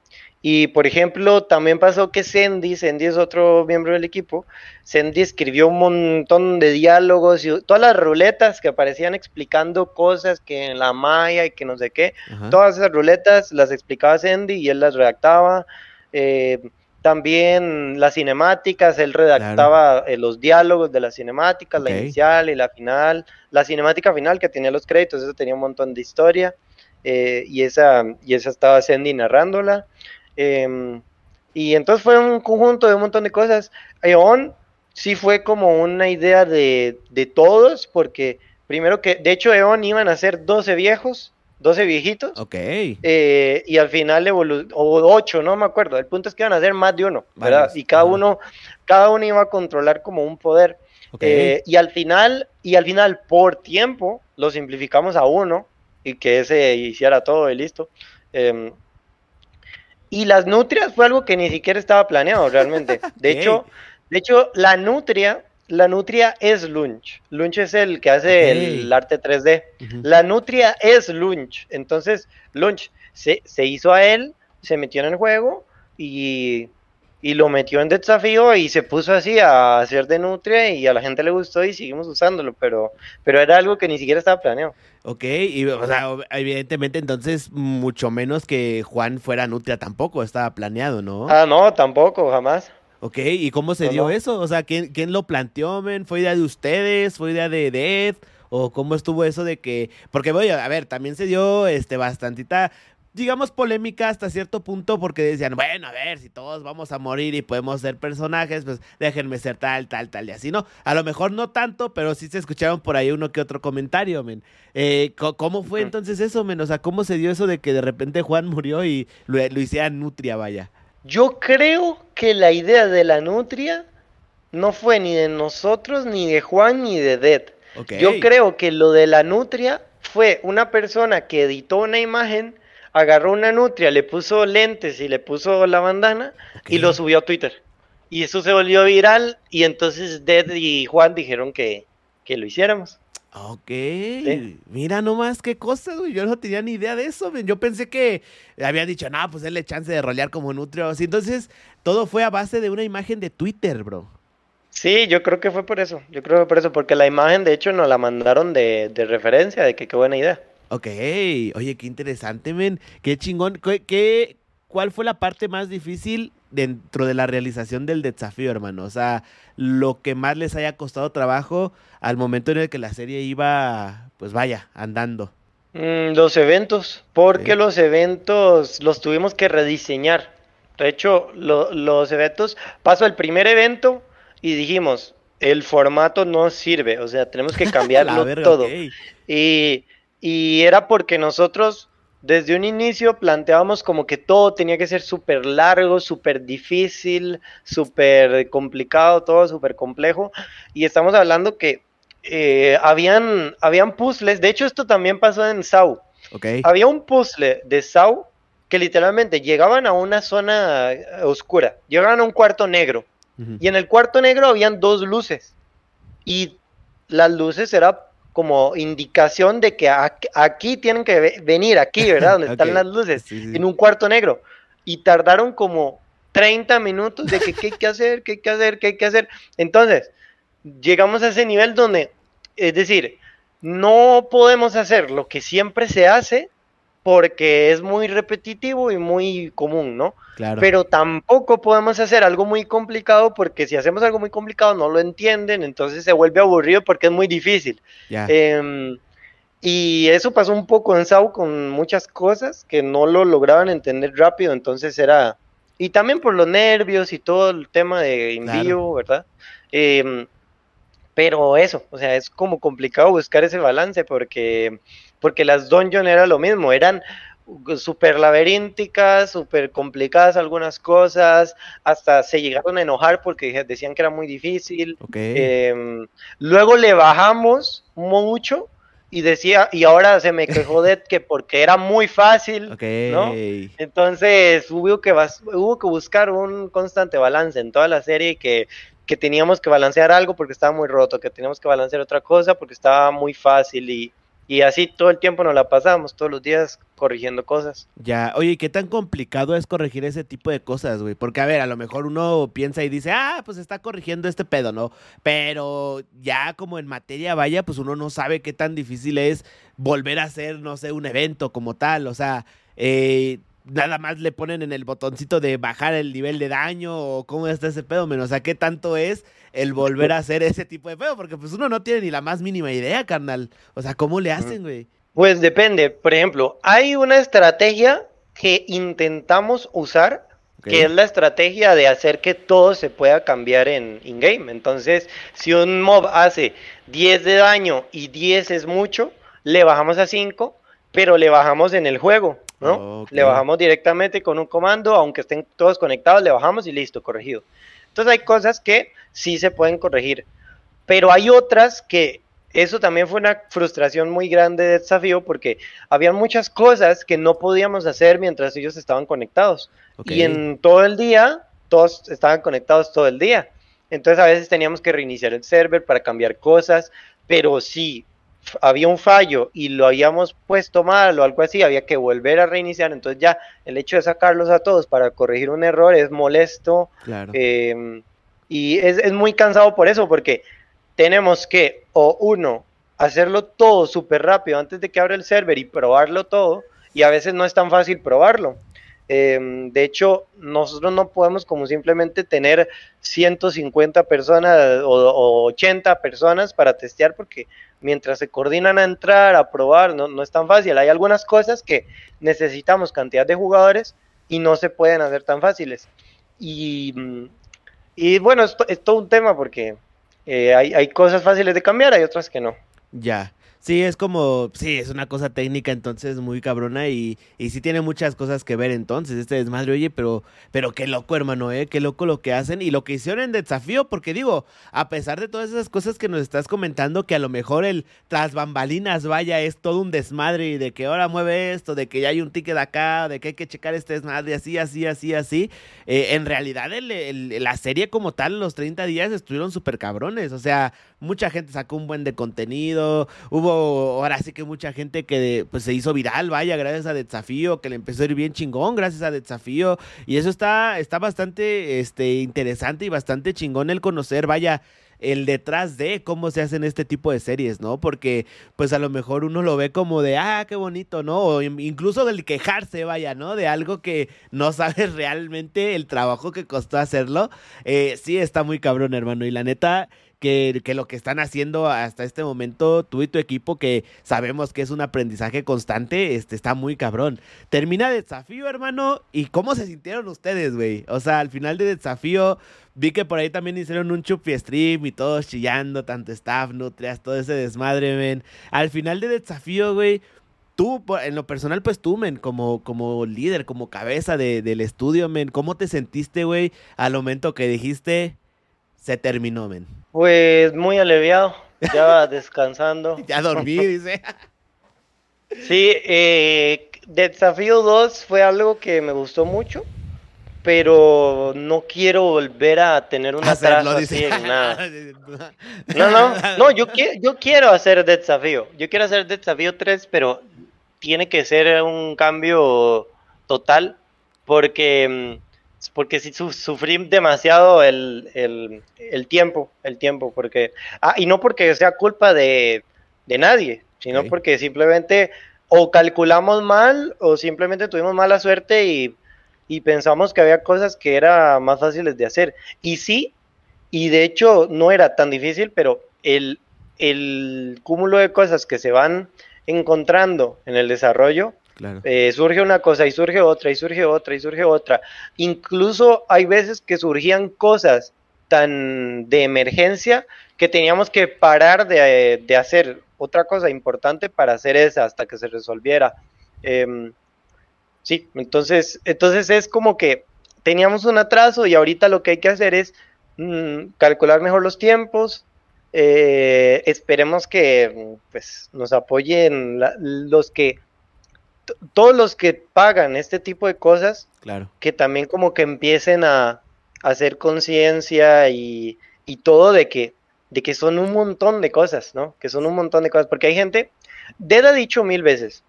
y por ejemplo, también pasó que Sandy, Sandy es otro miembro del equipo, Sandy escribió un montón de diálogos y todas las ruletas que aparecían explicando cosas que en la maya y que no sé qué, Ajá. todas esas ruletas las explicaba Sandy y él las redactaba. Eh, también las cinemáticas, él redactaba eh, los diálogos de las cinemáticas, la inicial y la final. La cinemática final que tenía los créditos, eso tenía un montón de historia. eh, y, esa, y esa estaba Sandy narrándola. Em, y entonces fue un conjunto de un montón de cosas. Eon sí fue como una idea de, de todos, porque primero que, de hecho, Eon iban a ser 12 viejos, 12 viejitos. Ok. Eh, y al final evolu o ocho, no me acuerdo. El punto es que iban a ser más de uno, ¿verdad? Varios, Y cada uno, cada uno iba a controlar como un poder. Ok. Eh, y al final, y al final, por tiempo, lo simplificamos a uno y que ese hiciera todo y listo. Em, y las nutrias fue algo que ni siquiera estaba planeado realmente. De hecho, de hecho, la nutria, la nutria es Lunch. Lunch es el que hace el arte 3D. Ujú. La nutria es Lunch. Entonces, Lunch se, se hizo a él, se metió en el juego y, y lo metió en desafío y se puso así a hacer de nutria y a la gente le gustó y seguimos usándolo, pero, pero era algo que ni siquiera estaba planeado. Ok, y o sea, evidentemente entonces mucho menos que Juan fuera Nutria tampoco estaba planeado, ¿no? Ah, no, tampoco, jamás. Ok, ¿y cómo se No, dio no. eso? O sea, ¿quién, quién lo planteó, men? ¿Fue idea de ustedes? ¿Fue idea de Dead? ¿O cómo estuvo eso de que...? Porque, voy a ver, también se dio este bastantita, digamos, polémica hasta cierto punto porque decían, bueno, a ver, si todos vamos a morir y podemos ser personajes, pues déjenme ser tal, tal, tal y así, ¿no? A lo mejor no tanto, pero sí se escucharon por ahí uno que otro comentario, men. Eh, ¿Cómo fue entonces eso, men? O sea, ¿cómo se dio eso de que de repente Juan murió y lo, lo hicieran Nutria, vaya? Yo creo que la idea de la nutria no fue ni de nosotros, ni de Juan, ni de Dead. Ok. Yo creo que lo de la nutria fue una persona que editó una imagen, agarró una nutria, le puso lentes y le puso la bandana y lo subió a Twitter. Y eso se volvió viral y entonces Dead y Juan dijeron que, que lo hiciéramos. Ok, mira nomás qué cosas, güey. Yo no tenía ni idea de eso. Yo pensé que habían dicho, no, pues denle chance de rolear como Nutria o así. Entonces, todo fue a base de una imagen de Twitter, bro. Sí, yo creo que fue por eso. Yo creo que fue por eso, porque la imagen de hecho nos la mandaron de, de referencia, de que qué buena idea. Ok, oye, qué interesante, men. Qué chingón. ¿Qué, qué- cuál fue la parte más difícil dentro de la realización del desafío, hermano? O sea, lo que más les haya costado trabajo al momento en el que la serie iba, pues vaya, andando. Mm, los eventos, porque los eventos los tuvimos que rediseñar. De hecho, lo- los eventos, pasó el primer evento y dijimos, el formato no sirve, o sea, tenemos que cambiarlo verga, todo. ok. Y, y era porque nosotros desde un inicio planteábamos como que todo tenía que ser súper largo, súper difícil, súper complicado, todo súper complejo. Y estamos hablando que eh, habían, habían puzzles, de hecho esto también pasó en SAU. Ok. Había un puzzle de SAU que literalmente llegaban a una zona eh, oscura, llegaban a un cuarto negro. Ujú. Y en el cuarto negro habían dos luces. Y las luces era como indicación de que aquí tienen que ve- venir, aquí, ¿verdad? Donde están las luces, Sí, sí. en un cuarto negro. Y tardaron como 30 minutos de que qué hay que hacer, qué hay que hacer, qué hay que hacer. Entonces, llegamos a ese nivel donde, es decir, no podemos hacer lo que siempre se hace porque es muy repetitivo y muy común, ¿no? Claro. Pero tampoco podemos hacer algo muy complicado porque si hacemos algo muy complicado no lo entienden, entonces se vuelve aburrido porque es muy difícil. ya. Em, y eso pasó un poco en SAU con muchas cosas que no lo lograban entender rápido, entonces era... Y también por los nervios y todo el tema de en Claro. vivo, ¿verdad? Em, pero eso, o sea, es como complicado buscar ese balance porque, porque las dungeon era lo mismo, eran súper laberínticas, súper complicadas algunas cosas, hasta se llegaron a enojar porque decían que era muy difícil. ok. Em, luego le bajamos mucho y decía, y ahora se me quejó de que porque era muy fácil, ¿no? Entonces hubo que, hubo que buscar un constante balance en toda la serie que, que teníamos que balancear algo porque estaba muy roto, que teníamos que balancear otra cosa porque estaba muy fácil y, y así todo el tiempo nos la pasamos, todos los días corrigiendo cosas. Ya, oye, ¿qué tan complicado es corregir ese tipo de cosas, güey? Porque, a ver, a lo mejor uno piensa y dice, ah, pues está corrigiendo este pedo, ¿no? Pero ya como en materia vaya, pues uno no sabe qué tan difícil es volver a hacer, no sé, un evento como tal. O sea, eh, nada más le ponen en el botoncito de bajar el nivel de daño o cómo está ese pedo, menos a qué tanto es el volver a hacer ese tipo de pedo, porque pues uno no tiene ni la más mínima idea, carnal. O sea, ¿cómo le hacen, güey? Pues depende, por ejemplo, hay una estrategia que intentamos usar, que es la estrategia de hacer que todo se pueda cambiar en in-game. Entonces, si un mob hace 10 de daño y 10 es mucho, le bajamos a 5, pero le bajamos en el juego. ¿No? Le bajamos directamente con un comando, aunque estén todos conectados, le bajamos y listo, corregido. Entonces hay cosas que sí se pueden corregir, pero hay otras que eso también fue una frustración muy grande de desafío porque había muchas cosas que no podíamos hacer mientras ellos estaban conectados. Y en todo el día, todos estaban conectados todo el día. Entonces a veces teníamos que reiniciar el server para cambiar cosas, pero sí, había un fallo y lo habíamos puesto mal o algo así, había que volver a reiniciar. Entonces ya el hecho de sacarlos a todos para corregir un error es molesto. Em, y es, es, muy cansado por eso, porque tenemos que, o uno, hacerlo todo súper rápido antes de que abra el server y probarlo todo. Y a veces no es tan fácil probarlo. Em, de hecho, nosotros no podemos como simplemente tener 150 personas o, 80 personas para testear porque mientras se coordinan a entrar, a probar, no, no, es tan fácil. Hay algunas cosas que necesitamos cantidad de jugadores y no se pueden hacer tan fáciles. Y, y bueno, esto es todo un tema porque eh, hay, hay cosas fáciles de cambiar, hay otras que no. Ya. Sí, es como, sí, es una cosa técnica entonces muy cabrona y, y sí tiene muchas cosas que ver entonces este desmadre, oye, pero, pero qué loco hermano, eh, qué loco lo que hacen y lo que hicieron en desafío, porque digo, a pesar de todas esas cosas que nos estás comentando, que a lo mejor el tras bambalinas vaya es todo un desmadre y de que ahora mueve esto, de que ya hay un ticket acá, de que hay que checar este desmadre, así, así, así, así, eh, en realidad la serie como tal, los 30 días estuvieron súper cabrones, o sea, mucha gente sacó un buen de contenido, hubo ahora sí que mucha gente que pues, se hizo viral, vaya, gracias a Desafío, que le empezó a ir bien chingón gracias a Desafío. Y eso está, está bastante este, interesante y bastante chingón el conocer, vaya, el detrás de cómo se hacen este tipo de series, ¿no? Porque pues a lo mejor uno lo ve como de, ah, qué bonito, ¿no? O incluso del quejarse, vaya, ¿no? De algo que no sabes realmente el trabajo que costó hacerlo. Eh, sí, está muy cabrón, hermano. Y la neta, que, lo que están haciendo hasta este momento, tú y tu equipo, que sabemos que es un aprendizaje constante, este, está muy cabrón. Termina desafío, hermano, ¿y cómo se sintieron ustedes, güey? O sea, al final de desafío, vi que por ahí también hicieron un chupi stream y todos chillando, tanto staff, nutrias, todo ese desmadre, men. Al final de desafío, güey, tú, en lo personal, pues tú, men, como, como líder, como cabeza del estudio, men, ¿cómo te sentiste, güey, al momento que dijiste, se terminó, men? Pues muy aliviado, ya descansando. ya dormí, dice. sí, eh, Desafío 2 fue algo que me gustó mucho, pero no quiero volver a tener una Hacerlo, así en nada. No, no, no, yo, quiero, yo quiero hacer Desafío. Yo quiero hacer Desafío 3, pero tiene que ser un cambio total, porque porque sí sufrí demasiado el, tiempo, el tiempo, porque, ah, y no porque sea culpa de, nadie, sino porque simplemente o calculamos mal o simplemente tuvimos mala suerte y, pensamos que había cosas que eran más fáciles de hacer. Y sí, y de hecho no era tan difícil, pero el, el cúmulo de cosas que se van encontrando en el desarrollo eh, surge una cosa y surge otra y surge otra y surge otra. Incluso hay veces que surgían cosas tan de emergencia que teníamos que parar de, hacer otra cosa importante para hacer esa hasta que se resolviera. Em, sí, entonces, entonces es como que teníamos un atraso y ahorita lo que hay que hacer es mm, calcular mejor los tiempos, eh, esperemos que pues, nos apoyen los que, todos los que pagan este tipo de cosas, claro. que también como que empiecen a, hacer conciencia y, y, todo de que, de que son un montón de cosas, ¿no? Que son un montón de cosas, porque hay gente, Dead ha dicho mil veces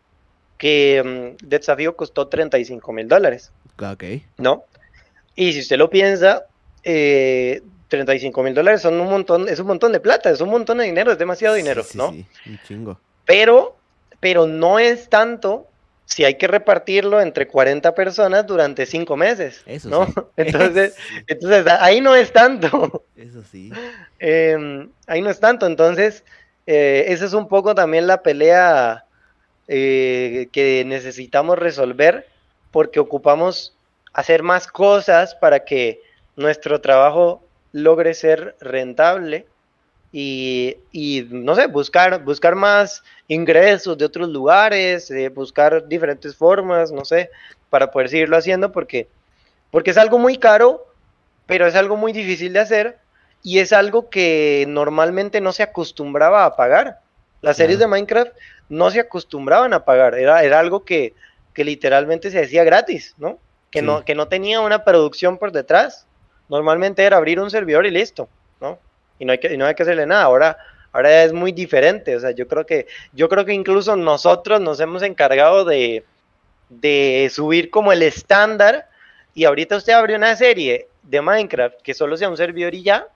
que mm, desafío costó 35 mil dólares. Ok. ¿No? Y si usted lo piensa, eh, 35 mil dólares son un montón, es un montón de plata, es un montón de dinero, es demasiado dinero, ¿no? Sí, un chingo. Pero, pero no es tanto si hay que repartirlo entre 40 personas durante 5 meses, Eso ¿no? Entonces, entonces, ahí no es tanto. Eso sí. Em, ahí no es tanto, entonces, eh, esa es un poco también la pelea eh, que necesitamos resolver porque ocupamos hacer más cosas para que nuestro trabajo logre ser rentable y, no sé, buscar, buscar más ingresos de otros lugares, eh, buscar diferentes formas, no sé, para poder seguirlo haciendo porque, porque es algo muy caro, pero es algo muy difícil de hacer y es algo que normalmente no se acostumbraba a pagar. Las series de Minecraft no se acostumbraban a pagar, era, era algo que, que literalmente se decía gratis, ¿no? Que, no, que no tenía una producción por detrás normalmente era abrir un servidor y listo. Y no hay que, no hay que hacerle nada. Ahora, ahora es muy diferente. O sea, yo creo que, yo creo que incluso nosotros nos hemos encargado de, de subir como el estándar. Y ahorita usted abre una serie de Minecraft que solo sea un servidor y ya,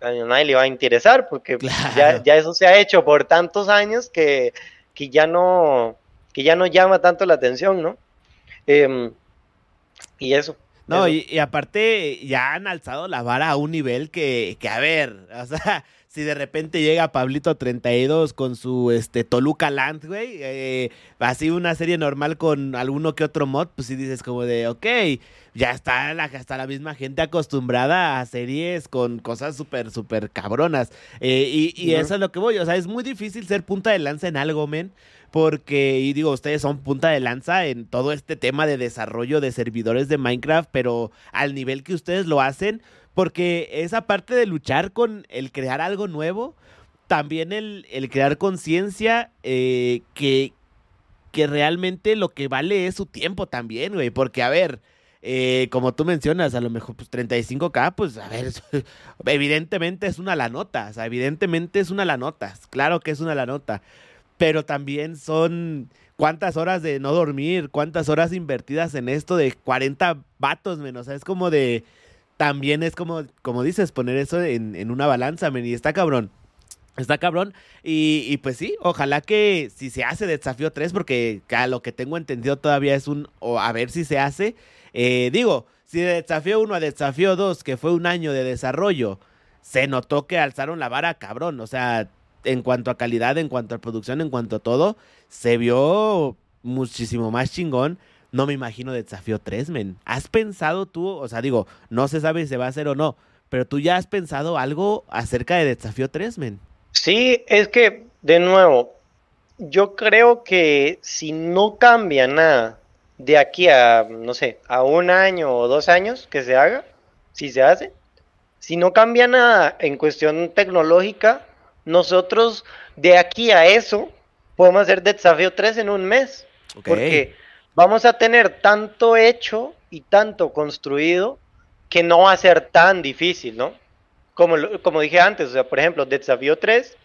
a nadie le va a interesar porque ya, ya, eso se ha hecho por tantos años que, que, ya no que ya no llama tanto la atención, ¿no? Em, y eso. No, y, aparte ya han alzado la vara a un nivel que, que, a ver, o sea, si de repente llega Pablito 32 con su este Toluca Land, güey, eh, así una serie normal con alguno que otro mod, pues sí dices como de, ok, ya está la, hasta la misma gente acostumbrada a series con cosas súper, súper cabronas. Eh, y, y eso es lo que voy, o sea, es muy difícil ser punta de lanza en algo, men porque, y digo, ustedes son punta de lanza en todo este tema de desarrollo de servidores de Minecraft, pero al nivel que ustedes lo hacen, porque esa parte de luchar con el crear algo nuevo, también el, crear conciencia eh, que, que realmente lo que vale es su tiempo también, güey, porque a ver... Eh, como tú mencionas, a lo mejor pues 35k, pues a ver, evidentemente es una la nota, o sea, evidentemente es una la nota, claro que es una la nota, pero también son cuántas horas de no dormir, cuántas horas invertidas en esto de 40 vatos, menos. O sea, es como de. También es como, como dices, poner eso en, una balanza, men, y está cabrón. Está cabrón. Y, pues sí, ojalá que si se hace desafío 3, porque a lo que tengo entendido todavía es un. O a ver si se hace. Eh, digo, si de desafío 1 a desafío 2, que fue un año de desarrollo, se notó que alzaron la vara, cabrón. O sea, en cuanto a calidad, en cuanto a producción, en cuanto a todo, se vio muchísimo más chingón. No me imagino de Desafío 3, men. ¿Has pensado tú, o sea, digo, no se sabe si se va a hacer o no, pero tú ya has pensado algo acerca de Desafío 3, men? Sí, es que, de nuevo, yo creo que si no cambia nada de aquí a, no sé, a un año o dos años que se haga, si se hace, si no cambia nada en cuestión tecnológica, nosotros de aquí a eso podemos hacer desafío 3 en un mes. Porque vamos a tener tanto hecho y tanto construido que no va a ser tan difícil, ¿no? Como, como dije antes, o sea, por ejemplo, desafío 3,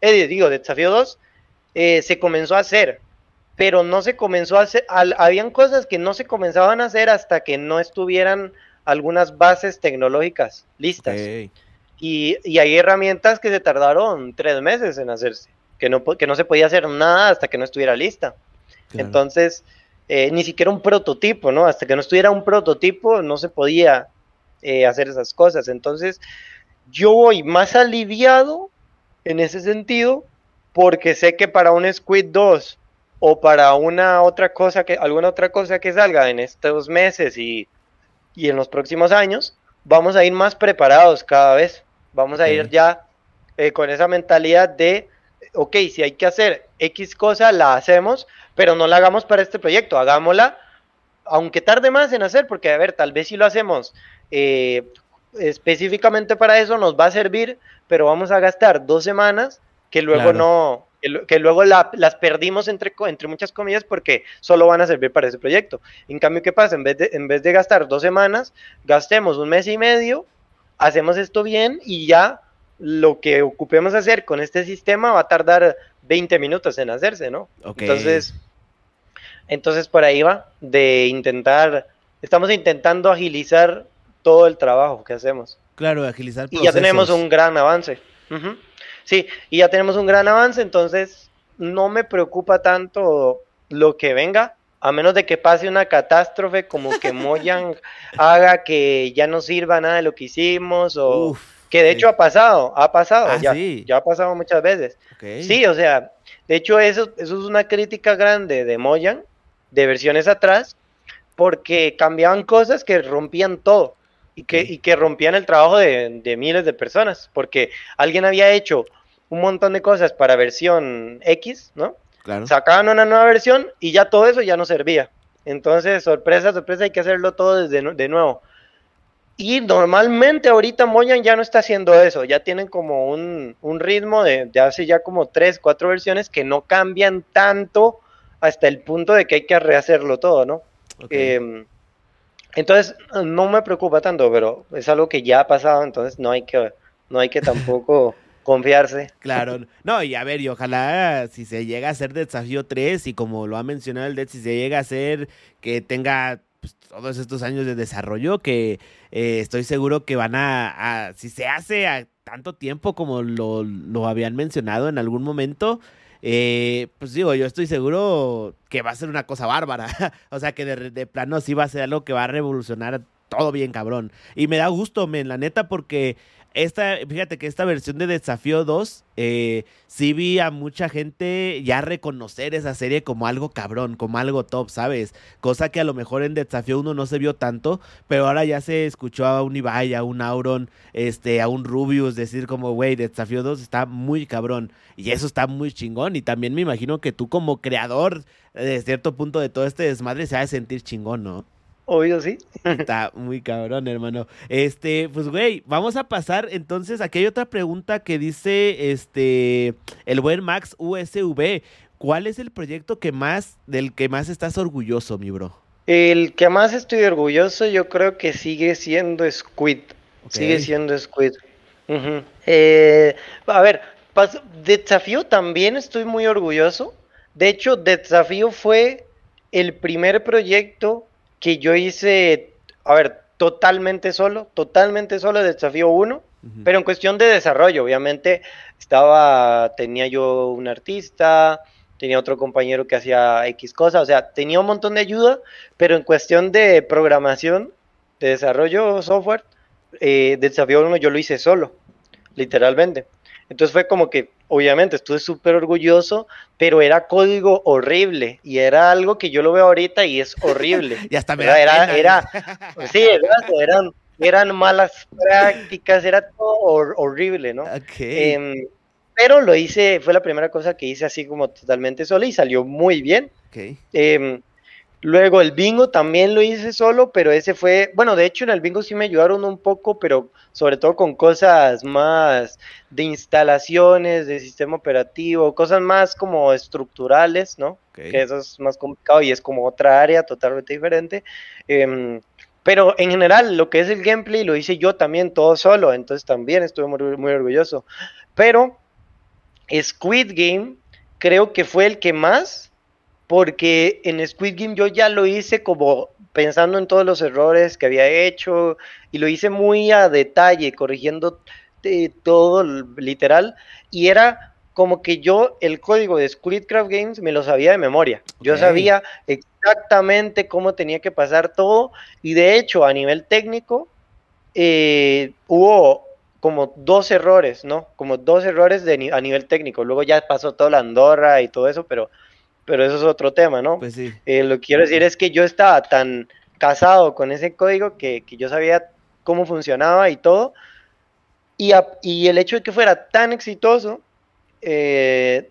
eh, digo, desafío 2, eh, se comenzó a hacer, pero no se comenzó a hacer, habían cosas que no se comenzaban a hacer hasta que no estuvieran algunas bases tecnológicas listas. Y, hay herramientas que se tardaron tres meses en hacerse, que no, que no se podía hacer nada hasta que no estuviera lista. Entonces, eh, ni siquiera un prototipo, ¿no? Hasta que no estuviera un prototipo no se podía eh, hacer esas cosas. Entonces, yo voy más aliviado en ese sentido porque sé que para un Squid 2 o para una otra cosa que alguna otra cosa que salga en estos meses y, y en los próximos años, vamos a ir más preparados cada vez. Vamos a ir ya eh, con esa mentalidad de, ok, si hay que hacer X cosa, la hacemos, pero no la hagamos para este proyecto, hagámosla, aunque tarde más en hacer, porque a ver, tal vez si lo hacemos eh, específicamente para eso nos va a servir, pero vamos a gastar dos semanas que luego no, que, luego las perdimos entre, entre muchas comillas porque solo van a servir para ese proyecto. En cambio, ¿qué pasa? En vez, de, en vez de gastar dos semanas, gastemos un mes y medio, hacemos esto bien y ya lo que ocupemos hacer con este sistema va a tardar 20 minutos en hacerse, ¿no? Entonces, entonces por ahí va, de intentar, estamos intentando agilizar todo el trabajo que hacemos. Claro, agilizar Y ya tenemos un gran avance. Sí, y ya tenemos un gran avance, entonces no me preocupa tanto lo que venga, a menos de que pase una catástrofe como que Mojang haga que ya no sirva nada de lo que hicimos o que de hecho ha pasado, ha pasado, ah, ya, ya ha pasado muchas veces. Sí, o sea, de hecho eso, eso es una crítica grande de Mojang, de versiones atrás, porque cambiaban cosas que rompían todo y que, y que rompían el trabajo de, de miles de personas, porque alguien había hecho un montón de cosas para versión X, ¿no? Claro. Sacaban una nueva versión y ya todo eso ya no servía. Entonces, sorpresa, sorpresa, hay que hacerlo todo desde de nuevo. Y normalmente ahorita Mojang ya no está haciendo eso, ya tienen como un, ritmo de, hace ya como tres, cuatro versiones que no cambian tanto hasta el punto de que hay que rehacerlo todo, ¿no? Em, entonces, no me preocupa tanto, pero es algo que ya ha pasado, entonces no hay que, no hay que tampoco confiarse. Claro, no, y a ver, y ojalá si se llega a hacer desafío 3 y como lo ha mencionado el Dead, si se llega a hacer que tenga pues, todos estos años de desarrollo, que eh, estoy seguro que van a, si se hace a tanto tiempo como lo, lo habían mencionado en algún momento, eh, pues digo, yo estoy seguro que va a ser una cosa bárbara. o sea, que de, de, plano sí va a ser algo que va a revolucionar todo bien cabrón. Y me da gusto, men, la neta, porque esta, fíjate que esta versión de Desafío 2, eh, sí vi a mucha gente ya reconocer esa serie como algo cabrón, como algo top, ¿sabes? Cosa que a lo mejor en Desafío 1 no se vio tanto, pero ahora ya se escuchó a un Ibai, a un Auron, este, a un Rubius decir como, güey, Desafío 2 está muy cabrón. Y eso está muy chingón. Y también me imagino que tú como creador, de cierto punto de todo este desmadre, se va a sentir chingón, ¿no? Obvio, sí. Está muy cabrón, hermano. Este, pues, güey, vamos a pasar entonces. Aquí hay otra pregunta que dice, este, el buen Max USV. ¿Cuál es el proyecto que más, del que más estás orgulloso, mi bro? El que más estoy orgulloso, yo creo que sigue siendo Squid. Sigue siendo Squid. Eh, a ver, de Desafío también estoy muy orgulloso. De hecho, Desafío fue el primer proyecto que yo hice, a ver, totalmente solo, totalmente solo de desafío 1, pero en cuestión de desarrollo, obviamente, estaba, tenía yo un artista, tenía otro compañero que hacía X cosas, o sea, tenía un montón de ayuda, pero en cuestión de programación, de desarrollo software, eh, desafío 1 yo lo hice solo, literalmente. Entonces fue como que, obviamente, estuve súper orgulloso, pero era código horrible y era algo que yo lo veo ahorita y es horrible. y hasta me era, era, sí, eran, eran malas prácticas, era todo horrible, ¿no? Em, pero lo hice, fue la primera cosa que hice así como totalmente solo y salió muy bien. Okay. Em, Luego el bingo también lo hice solo, pero ese fue, bueno, de hecho en el bingo sí me ayudaron un poco, pero sobre todo con cosas más de instalaciones, de sistema operativo, cosas más como estructurales, ¿no? Que eso es más complicado y es como otra área totalmente diferente. Em, pero en general, lo que es el gameplay lo hice yo también todo solo, entonces también estuve muy, muy orgulloso. Pero Squid Game creo que fue el que más porque en Squid Game yo ya lo hice como pensando en todos los errores que había hecho y lo hice muy a detalle, corrigiendo todo literal y era como que yo el código de Squidcraft Games me lo sabía de memoria. Yo sabía exactamente cómo tenía que pasar todo y de hecho a nivel técnico eh, hubo como dos errores, ¿no? Como dos errores de, a nivel técnico. Luego ya pasó toda la Andorra y todo eso, pero pero eso es otro tema, ¿no? Pues sí. Eh, lo que quiero decir es que yo estaba tan casado con ese código que, yo sabía cómo funcionaba y todo, y, y, el hecho de que fuera tan exitoso eh,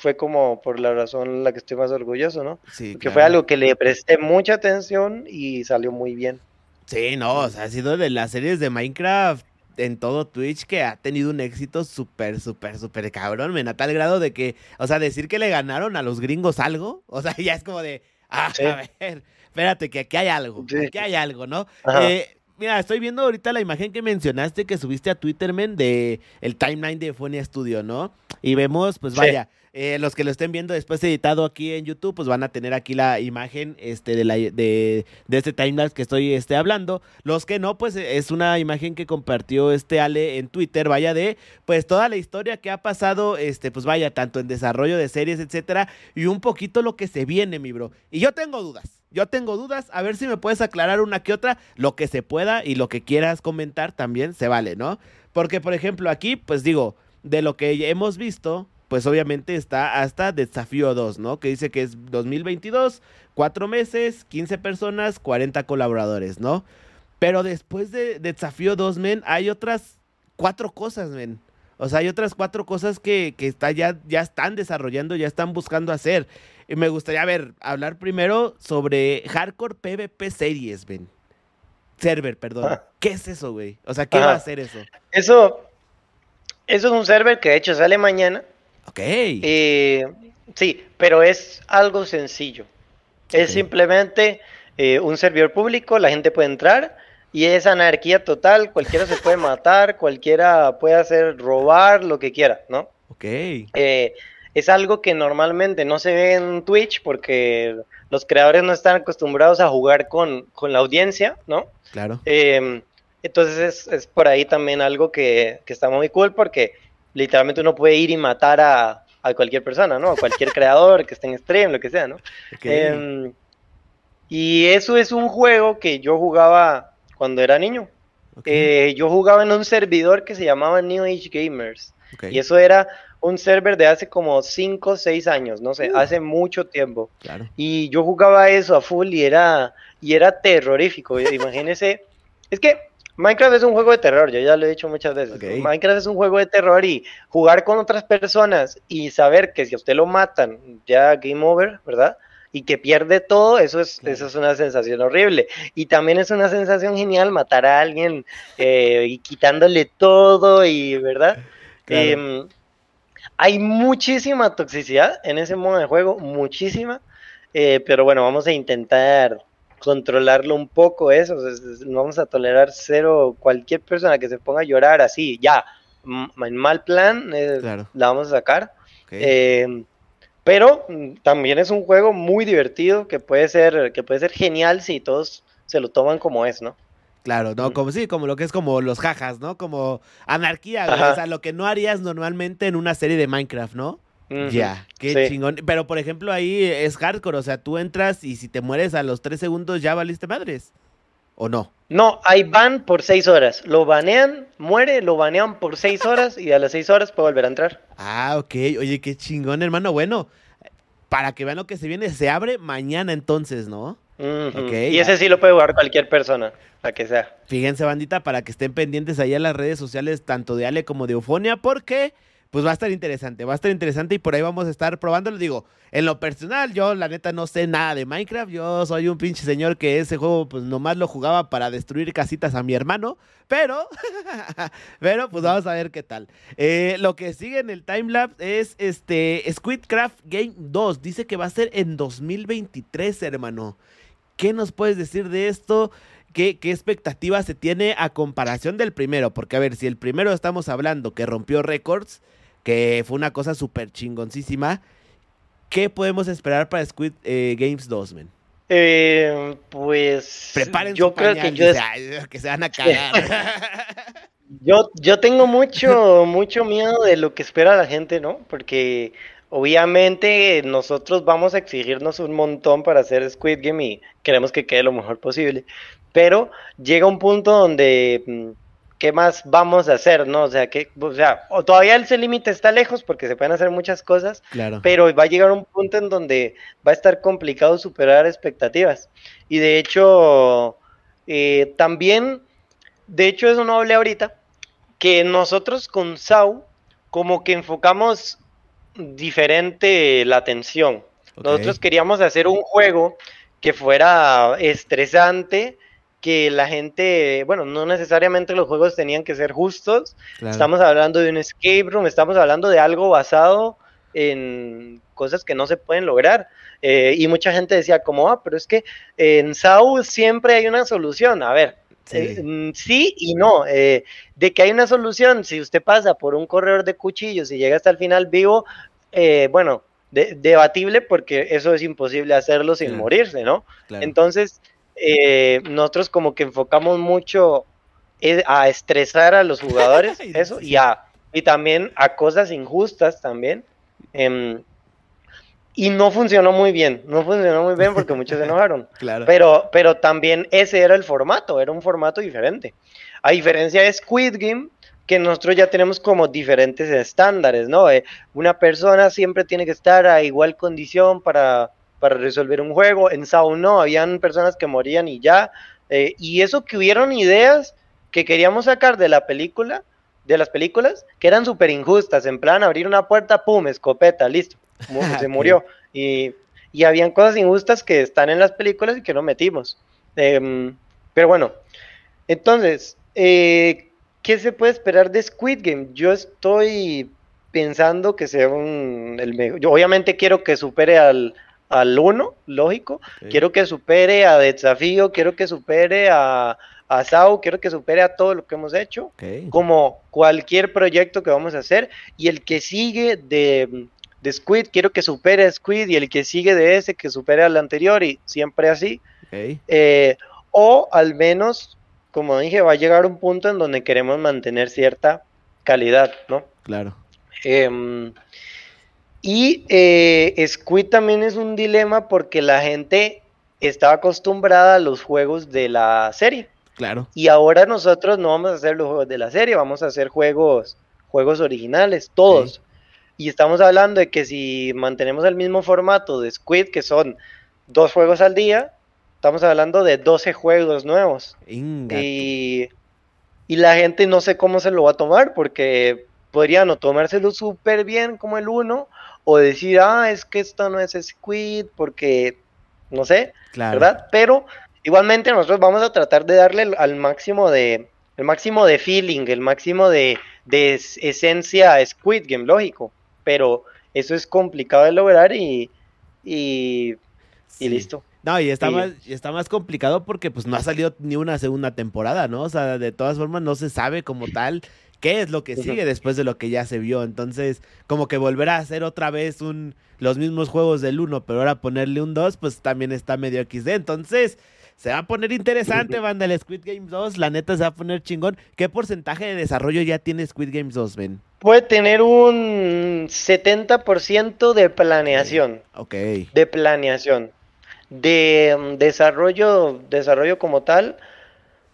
fue como por la razón la que estoy más orgulloso, ¿no? Sí. Que fue algo que le presté mucha atención y salió muy bien. Sí, no, o sea, ha sido de las series de Minecraft en todo Twitch que ha tenido un éxito súper, súper, súper cabrón, men, a tal grado de que, o sea, decir que le ganaron a los gringos algo, o sea, ya es como de, ah, a ver, espérate, que aquí hay algo, aquí hay algo, ¿no? Eh, mira, estoy viendo ahorita la imagen que mencionaste que subiste a Twitter, men, de el timeline de Fonia Studio, ¿no? Y vemos, pues vaya. Eh, los que lo estén viendo después editado aquí en YouTube, pues van a tener aquí la imagen este, de, la, de, de este timelapse que estoy este, hablando. Los que no, pues es una imagen que compartió este Ale en Twitter, vaya de, pues toda la historia que ha pasado, este, pues vaya, tanto en desarrollo de series, etcétera, y un poquito lo que se viene, mi bro. Y yo tengo dudas. Yo tengo dudas, a ver si me puedes aclarar una que otra, lo que se pueda y lo que quieras comentar también se vale, ¿no? Porque, por ejemplo, aquí, pues digo, de lo que hemos visto, pues obviamente está hasta Desafío 2, ¿no? Que dice que es 2022, cuatro meses, 15 personas, 40 colaboradores, ¿no? Pero después de, Desafío 2, men, hay otras cuatro cosas, men. O sea, hay otras cuatro cosas que, que está ya, ya están desarrollando, ya están buscando hacer. Y me gustaría, ver, hablar primero sobre Hardcore PvP Series, men. Server, perdón. Ah. ¿Qué es eso, güey? O sea, ¿qué va a hacer eso? Eso, eso es un server que de hecho sale mañana. Ok. Eh, sí, pero es algo sencillo. Es simplemente eh, un servidor público, la gente puede entrar y es anarquía total, cualquiera se puede matar, cualquiera puede hacer robar, lo que quiera, ¿no? Ok. Eh, es algo que normalmente no se ve en Twitch porque los creadores no están acostumbrados a jugar con, la audiencia, ¿no? Claro. entonces es, por ahí también algo que, que está muy cool porque literalmente uno puede ir y matar a, cualquier persona, ¿no? A cualquier creador que esté en stream, lo que sea, ¿no? Em, y eso es un juego que yo jugaba cuando era niño. Eh, yo jugaba en un servidor que se llamaba New Age Gamers. Y eso era un server de hace como 5 o 6 años, no sé, hace mucho tiempo. Y yo jugaba eso a full y era, y era terrorífico. Imagínese, es que Minecraft es un juego de terror, yo ya lo he dicho muchas veces. Minecraft es un juego de terror y jugar con otras personas y saber que si a usted lo matan, ya game over, ¿verdad? Y que pierde todo, eso es, eso es una sensación horrible. Y también es una sensación genial matar a alguien eh, y quitándole todo y, ¿verdad? Em, hay muchísima toxicidad en ese modo de juego, muchísima. Eh, pero bueno, vamos a intentar controlarlo un poco eso, no vamos a tolerar cero cualquier persona que se ponga a llorar así, ya, en mal plan, eh, la vamos a sacar. Eh, pero mm, también es un juego muy divertido que puede ser, que puede ser genial si todos se lo toman como es, ¿no? Claro, ¿no? Como sí, como lo que es como los jajas, ¿no? Como anarquía, o sea, lo que no harías normalmente en una serie de Minecraft, ¿no? Ya, qué chingón. Pero por ejemplo, ahí es hardcore, o sea, tú entras y si te mueres a los tres segundos ya valiste madres. ¿O no? No, hay ban por seis horas. Lo banean, muere, lo banean por seis horas y a las seis horas puede volver a entrar. Ah, ok. Oye, qué chingón, hermano. Bueno, para que vean lo que se viene, se abre mañana entonces, ¿no? Y ese sí lo puede jugar cualquier persona, a que sea. Fíjense, bandita, para que estén pendientes ahí en las redes sociales, tanto de Ale como de Eufonia, porque pues va a estar interesante, va a estar interesante y por ahí vamos a estar probándolo. Digo, en lo personal, yo la neta no sé nada de Minecraft, yo soy un pinche señor que ese juego pues nomás lo jugaba para destruir casitas a mi hermano, pero, pero pues vamos a ver qué tal. Eh, lo que sigue en el timelapse es este Squidcraft Game 2, dice que va a ser en 2023, hermano. ¿Qué nos puedes decir de esto? ¿Qué, ¿Qué expectativa se tiene a comparación del primero? Porque a ver, si el primero estamos hablando que rompió récords, que fue una cosa súper chingoncísima. ¿Qué podemos esperar para Squid eh, Games 2, men? Eh, pues. Preparen yo creo que yo. Que se van a cagar. yo, yo tengo mucho, mucho miedo de lo que espera la gente, ¿no? Porque obviamente nosotros vamos a exigirnos un montón para hacer Squid Game y queremos que quede lo mejor posible. Pero llega un punto donde mm, ¿qué más vamos a hacer? ¿No? O sea, que, o sea, todavía ese límite está lejos porque se pueden hacer muchas cosas, pero va a llegar un punto en donde va a estar complicado superar expectativas. Y de hecho, eh, también, de hecho, eso no hablé ahorita, que nosotros con Sau, como que enfocamos diferente la atención. Nosotros queríamos hacer un juego que fuera estresante, que la gente, bueno, no necesariamente los juegos tenían que ser justos. Estamos hablando de un escape room, estamos hablando de algo basado en cosas que no se pueden lograr. Eh, y mucha gente decía como, ah, pero es que en Saul siempre hay una solución. A ver, sí, eh, mm, y no. Eh, de que hay una solución, si usted pasa por un corredor de cuchillos y llega hasta el final vivo, bueno, debatible porque eso es imposible hacerlo sin morirse, ¿no? Entonces, nosotros como que enfocamos mucho a estresar a los jugadores, eso, y, a, y también a cosas injustas también. Em, y no funcionó muy bien, no funcionó muy bien porque muchos se enojaron. Claro. Pero, pero también ese era el formato, era un formato diferente. A diferencia de Squid Game, que nosotros ya tenemos como diferentes estándares, ¿no? Eh, una persona siempre tiene que estar a igual condición para, para resolver un juego. En Sao no, habían personas que morían y ya. Eh, y eso que hubieron ideas que queríamos sacar de la película, de las películas, que eran súper injustas, en plan abrir una puerta, pum, escopeta, listo se murió. Y, y habían cosas injustas que están en las películas y que no metimos. Em, pero bueno, entonces, eh, ¿qué se puede esperar de Squid Game? Yo estoy pensando que sea un, el mejor. Yo obviamente quiero que supere al, al 1, lógico. Quiero que supere a Desafío, quiero que supere a, a Sao, quiero que supere a todo lo que hemos hecho, como cualquier proyecto que vamos a hacer. Y el que sigue de, de Squid, quiero que supere a Squid y el que sigue de ese que supere al anterior y siempre así. Eh, o al menos, como dije, va a llegar un punto en donde queremos mantener cierta calidad, ¿no? Claro. Em, y eh, Squid también es un dilema porque la gente estaba acostumbrada a los juegos de la serie. Claro. Y ahora nosotros no vamos a hacer los juegos de la serie, vamos a hacer juegos, juegos originales, todos. Y estamos hablando de que si mantenemos el mismo formato de Squid, que son dos juegos al día, estamos hablando de 12 juegos nuevos. Y, y, la gente no sé cómo se lo va a tomar, porque podrían o tomárselo súper bien como el uno, o decir, ah, es que esto no es Squid, porque no sé, ¿verdad? Pero igualmente nosotros vamos a tratar de darle al máximo de, el máximo de feeling, el máximo de, de esencia a Squid Game, lógico pero eso es complicado de lograr y, y, listo. No, y está, más, está más complicado porque pues no ha salido ni una segunda temporada, ¿no? O sea, de todas formas no se sabe como tal qué es lo que sigue después de lo que ya se vio. Entonces, como que volver a hacer otra vez un los mismos juegos del 1, pero ahora ponerle un 2, pues también está medio XD. Entonces, se va a poner interesante, banda, el Squid Games 2. La neta se va a poner chingón. ¿Qué porcentaje de desarrollo ya tiene Squid Games 2, Ben? Puede tener un 70% de planeación. Ok. De planeación. De mm, desarrollo, desarrollo como tal,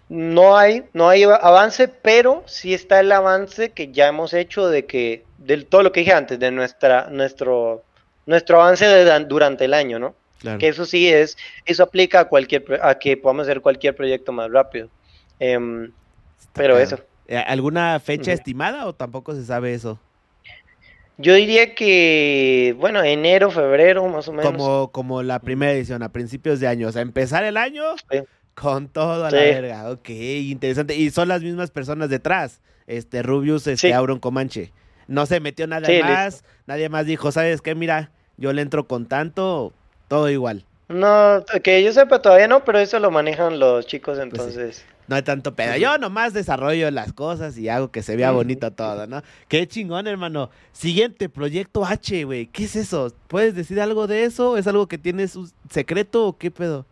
no hay, no hay avance, pero sí está el avance que ya hemos hecho de que, de todo lo que dije antes, de nuestra, nuestro, nuestro avance durante el año, ¿no? Que eso sí es, eso aplica a cualquier, a que podamos hacer cualquier proyecto más rápido. Em, pero eso. Eh, ¿Alguna fecha estimada o tampoco se sabe eso? Yo diría que, bueno, enero, febrero, más o menos. Como, como la primera edición, a principios de año. O sea, empezar el año con todo a la verga. Ok, interesante. Y son las mismas personas detrás. Este, Rubius, este, Auron Comanche. No se metió nada más. Nadie más dijo, ¿sabes qué? Mira, yo le entro con tanto, todo igual. No, que yo sepa todavía no, pero eso lo manejan los chicos pues entonces. no hay tanto pedo. Yo nomás desarrollo las cosas y hago que se vea bonito todo, ¿no? Qué chingón, hermano. Siguiente, Proyecto H, güey. ¿Qué es eso? ¿Puedes decir algo de eso? ¿Es algo que tienes un secreto o qué pedo?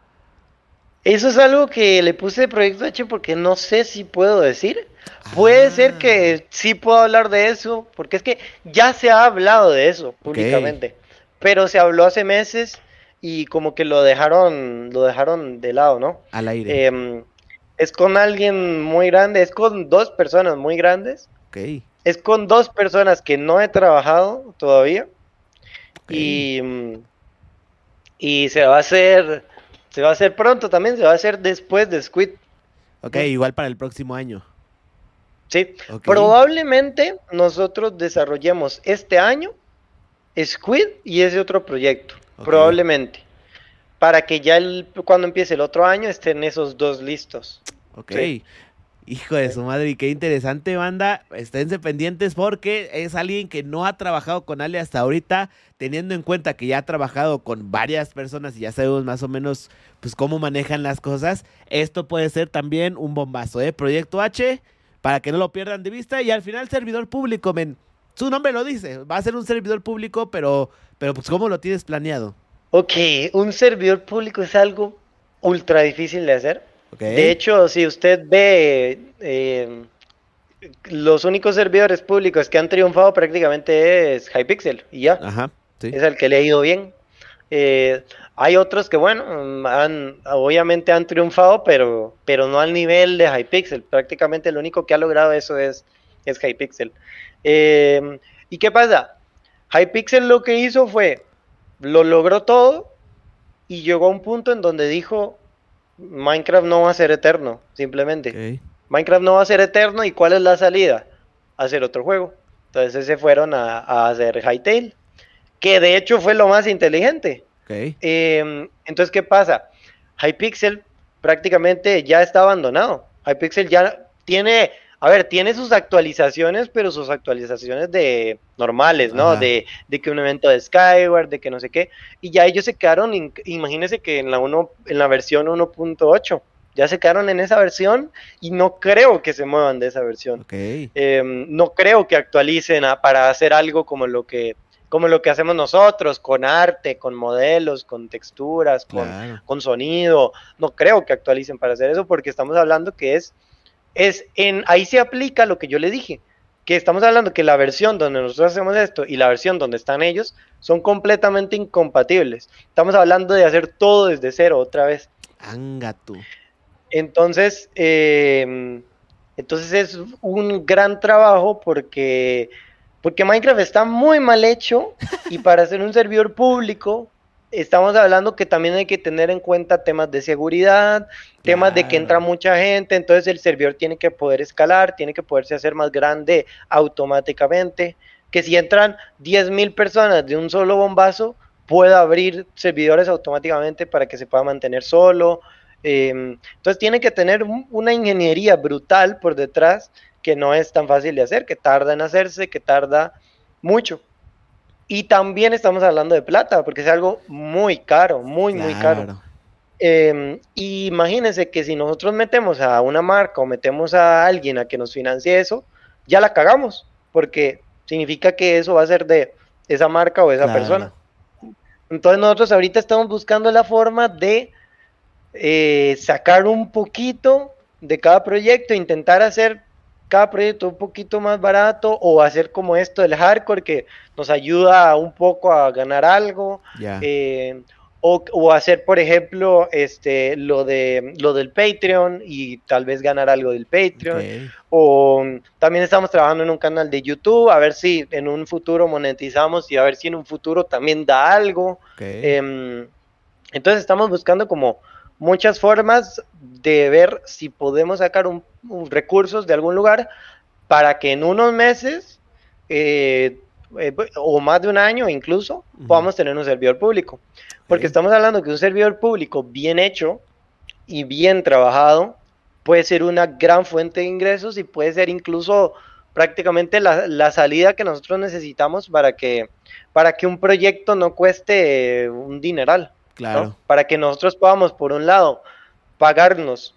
Eso es algo que le puse Proyecto H porque no sé si puedo decir. Puede ser que ah. sí puedo hablar de eso, porque es que ya se ha hablado de eso públicamente. Pero se habló hace meses y como que lo dejaron, lo dejaron de lado, ¿no? Al aire. Em, es con alguien muy grande, es con dos personas muy grandes. Ok. Es con dos personas que no he trabajado todavía. Y, y se va a hacer, se va a hacer pronto también, se va a hacer después de Squid. Ok, igual para el próximo año. Sí, probablemente nosotros desarrollemos este año Squid y ese otro proyecto, probablemente. para que ya el, cuando empiece el otro año estén esos dos listos. Ok. Hijo de su madre, y qué interesante banda. Esténse pendientes porque es alguien que no ha trabajado con Ale hasta ahorita, teniendo en cuenta que ya ha trabajado con varias personas y ya sabemos más o menos pues cómo manejan las cosas. Esto puede ser también un bombazo, ¿eh? Proyecto H, para que no lo pierdan de vista. Y al final, servidor público, men. Su nombre lo dice, va a ser un servidor público, pero, pero pues ¿cómo lo tienes planeado? Ok, un servidor público es algo ultra difícil de hacer de hecho, si usted ve eh, los únicos servidores públicos que han triunfado prácticamente es Hypixel y ya. Es el que le ha ido bien. Eh, hay otros que, bueno, han, obviamente han triunfado, pero, pero no al nivel de Hypixel. Prácticamente lo único que ha logrado eso es, es Hypixel. Eh, ¿Y qué pasa? Hypixel lo que hizo fue, lo logró todo y llegó a un punto en donde dijo, Minecraft no va a ser eterno, simplemente. Minecraft no va a ser eterno y ¿cuál es la salida? Hacer otro juego. Entonces se fueron a, hacer Hytale, que de hecho fue lo más inteligente. Em, entonces, ¿qué pasa? Hypixel prácticamente ya está abandonado. Hypixel ya tiene a ver, tiene sus actualizaciones, pero sus actualizaciones de normales, ¿no? De, que un evento de Skyward, de que no sé qué. Y ya ellos se quedaron, imagínense que en la, uno, en la versión 1.8, ya se quedaron en esa versión y no creo que se muevan de esa versión. Em, no creo que actualicen para hacer algo como lo que como lo que hacemos nosotros, con arte, con modelos, con texturas, con, con sonido. No creo que actualicen para hacer eso porque estamos hablando que es es en ahí se aplica lo que yo le dije, que estamos hablando que la versión donde nosotros hacemos esto y la versión donde están ellos son completamente incompatibles. Estamos hablando de hacer todo desde cero otra vez. Anga tú. Entonces, em, entonces es un gran trabajo porque, porque Minecraft está muy mal hecho y para hacer un servidor público estamos hablando que también hay que tener en cuenta temas de seguridad, temas de que entra mucha gente, entonces el servidor tiene que poder escalar, tiene que poderse hacer más grande automáticamente, que si entran 10.000 personas de un solo bombazo, pueda abrir servidores automáticamente para que se pueda mantener solo. Em, entonces tiene que tener una ingeniería brutal por detrás que no es tan fácil de hacer, que tarda en hacerse, que tarda mucho. Y también estamos hablando de plata, porque es algo muy caro, muy, muy caro. Eh, imagínense que si nosotros metemos a una marca o metemos a alguien a que nos financie eso, ya la cagamos, porque significa que eso va a ser de esa marca o esa persona. Entonces nosotros ahorita estamos buscando la forma de eh, sacar un poquito de cada proyecto, intentar hacer cada proyecto un poquito más barato o hacer como esto del hardcore que nos ayuda un poco a ganar algo eh, o, hacer por ejemplo este lo de lo del Patreon y tal vez ganar algo del Patreon. O también estamos trabajando en un canal de YouTube a ver si en un futuro monetizamos y a ver si en un futuro también da algo. Em, entonces estamos buscando como muchas formas de ver si podemos sacar un, recursos de algún lugar para que en unos meses eh, eh, o más de un año incluso podamos tener un servidor público. Porque estamos hablando que un servidor público bien hecho y bien trabajado puede ser una gran fuente de ingresos y puede ser incluso prácticamente la, salida que nosotros necesitamos para que, para que un proyecto no cueste un dineral. Claro. Para que nosotros podamos, por un lado, pagarnos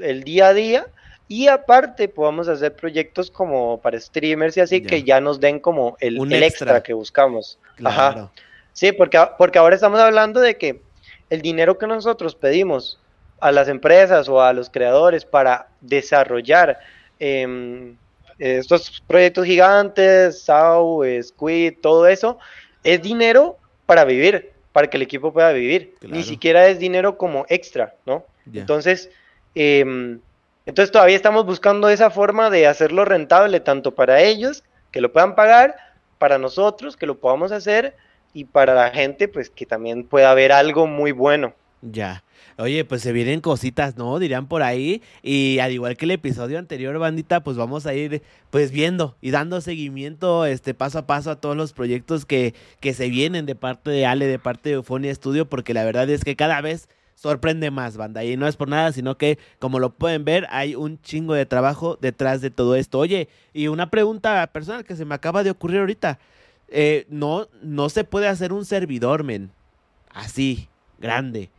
el día a día y aparte podamos hacer proyectos como para streamers y así que ya nos den como el, extra. que buscamos. Ajá. Sí, porque, porque ahora estamos hablando de que el dinero que nosotros pedimos a las empresas o a los creadores para desarrollar em, estos proyectos gigantes, SAU, Squid, todo eso, es dinero para vivir para que el equipo pueda vivir. Ni siquiera es dinero como extra, ¿no? Entonces, em, entonces todavía estamos buscando esa forma de hacerlo rentable tanto para ellos, que lo puedan pagar, para nosotros, que lo podamos hacer, y para la gente, pues que también pueda haber algo muy bueno. Ya. Oye, pues se vienen cositas, ¿no? Dirían por ahí. Y al igual que el episodio anterior, bandita, pues vamos a ir pues viendo y dando seguimiento este paso a paso a todos los proyectos que, que se vienen de parte de Ale, de parte de Eufonia Studio, porque la verdad es que cada vez sorprende más, banda. Y no es por nada, sino que, como lo pueden ver, hay un chingo de trabajo detrás de todo esto. Oye, y una pregunta personal que se me acaba de ocurrir ahorita. Eh, no, no se puede hacer un servidor, men. Así, grande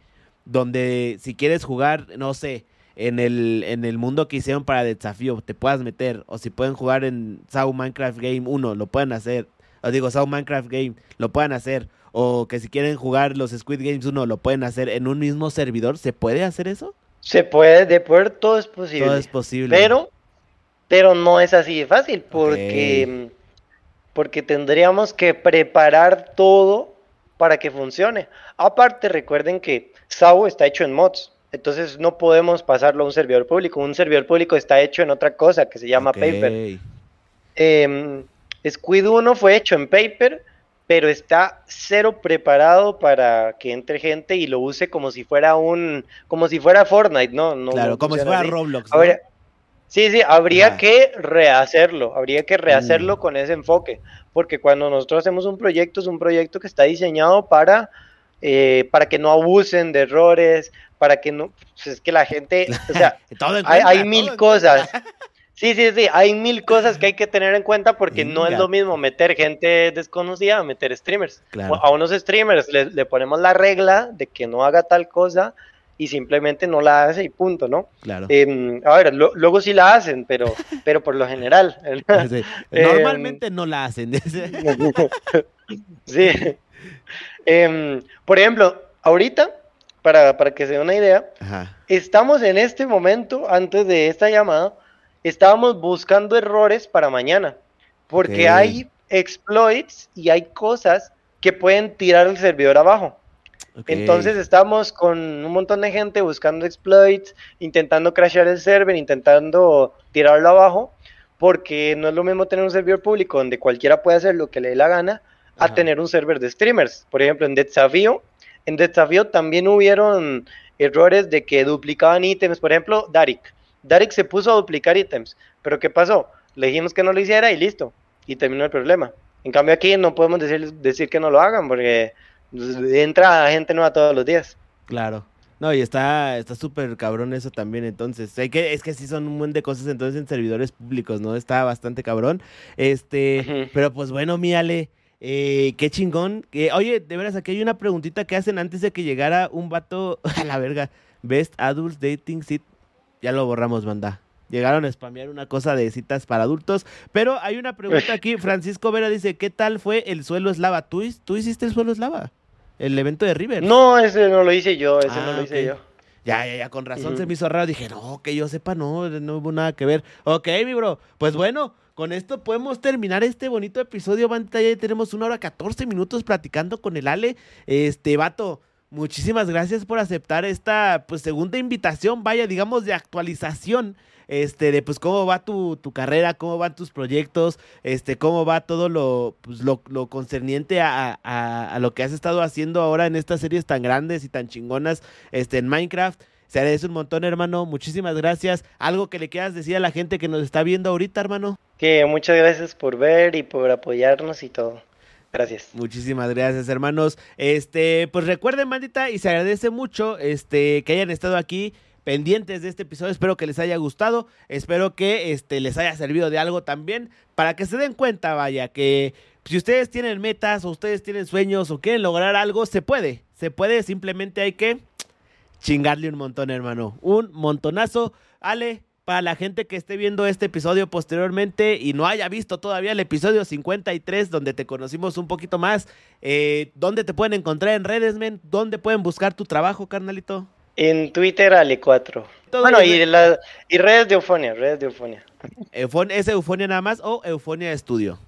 donde si quieres jugar, no sé, en el, en el mundo que hicieron para desafío, te puedas meter, o si pueden jugar en Sao Minecraft Game 1, lo pueden hacer, o digo, Sao Minecraft Game, lo pueden hacer, o que si quieren jugar los Squid Games 1, lo pueden hacer en un mismo servidor, ¿se puede hacer eso? Se puede, de poder todo es posible. Todo es posible. Pero, pero no es así de fácil, porque, porque tendríamos que preparar todo para que funcione. Aparte, recuerden que SAO está hecho en mods, entonces no podemos pasarlo a un servidor público. Un servidor público está hecho en otra cosa que se llama Paper. Eh, Squid 1 fue hecho en Paper, pero está cero preparado para que entre gente y lo use como si fuera un, como si fuera Fortnite, ¿no? no claro, como si fuera Roblox. sí, sí, habría que rehacerlo, habría que rehacerlo mm. con ese enfoque, porque cuando nosotros hacemos un proyecto, es un proyecto que está diseñado para eh, para que no abusen de errores, para que no, pues es que la gente, o sea, hay, mil cosas. Sí, sí, sí, hay mil cosas que hay que tener en cuenta porque no es lo mismo meter gente desconocida a meter streamers. A unos streamers le, ponemos la regla de que no haga tal cosa y simplemente no la hace y punto, ¿no? Claro. Em, a ver, luego sí la hacen, pero, pero por lo general. Normalmente no la hacen. sí. Em, por ejemplo, ahorita, para, que se dé una idea, estamos en este momento, antes de esta llamada, estábamos buscando errores para mañana, porque hay exploits y hay cosas que pueden tirar el servidor abajo. Entonces estamos con un montón de gente buscando exploits, intentando crashear el server, intentando tirarlo abajo, porque no es lo mismo tener un servidor público donde cualquiera puede hacer lo que le dé la gana, a tener un server de streamers. Por ejemplo, en Desafío, en Desafío también hubieron errores de que duplicaban ítems. Por ejemplo, Darik. Darik se puso a duplicar ítems. Pero ¿qué pasó? Le dijimos que no lo hiciera y listo. Y terminó el problema. En cambio aquí no podemos decir, decir que no lo hagan porque entra gente nueva todos los días. Claro. No, y está está súper cabrón eso también, entonces. Hay que, es que sí son un montón de cosas entonces en servidores públicos, ¿no? Está bastante cabrón. Este, pero pues bueno, míale. Eh, qué chingón. oye, de veras, aquí hay una preguntita que hacen antes de que llegara un vato a la verga. Best Adults Dating Sit. Ya lo borramos, banda. Llegaron a spamear una cosa de citas para adultos. Pero hay una pregunta aquí. Francisco Vera dice: ¿Qué tal fue el suelo eslava? ¿Tú, ¿Tú hiciste el suelo eslava? El evento de River. No, ese no lo hice yo. Ese no lo ah, hice yo. Ya, ya, ya, con razón se me hizo raro. Dije, no, que yo sepa, no, no hubo nada que ver. Ok, mi bro. Pues bueno, con esto podemos terminar este bonito episodio, bandita. Ya tenemos una hora 14 minutos platicando con el Ale. Este, vato, muchísimas gracias por aceptar esta pues segunda invitación, vaya, digamos, de actualización. Este, de pues cómo va tu, carrera, cómo van tus proyectos, este, cómo va todo lo, pues, lo, concerniente a, a, lo que has estado haciendo ahora en estas series tan grandes y tan chingonas este, en Minecraft. Se agradece un montón, hermano. Muchísimas gracias. ¿Algo que le quieras decir a la gente que nos está viendo ahorita, hermano? Que muchas gracias por ver y por apoyarnos y todo. Gracias. Muchísimas gracias, hermanos. Este, pues recuerden, mandita, y se agradece mucho este que hayan estado aquí pendientes de este episodio. Espero que les haya gustado. Espero que este les haya servido de algo también para que se den cuenta, vaya, que si ustedes tienen metas o ustedes tienen sueños o quieren lograr algo, se puede. Se puede, simplemente hay que chingarle un montón, hermano. Un montonazo. Ale, para la gente que esté viendo este episodio posteriormente y no haya visto todavía el episodio 53 donde te conocimos un poquito más, eh, ¿dónde te pueden encontrar en redes, men? ¿Dónde pueden buscar tu trabajo, carnalito? En Twitter, Ale4. Bueno, y, y redes de Eufonia, redes de Eufonia. ¿Es Eufonia nada más o Eufonia Studio?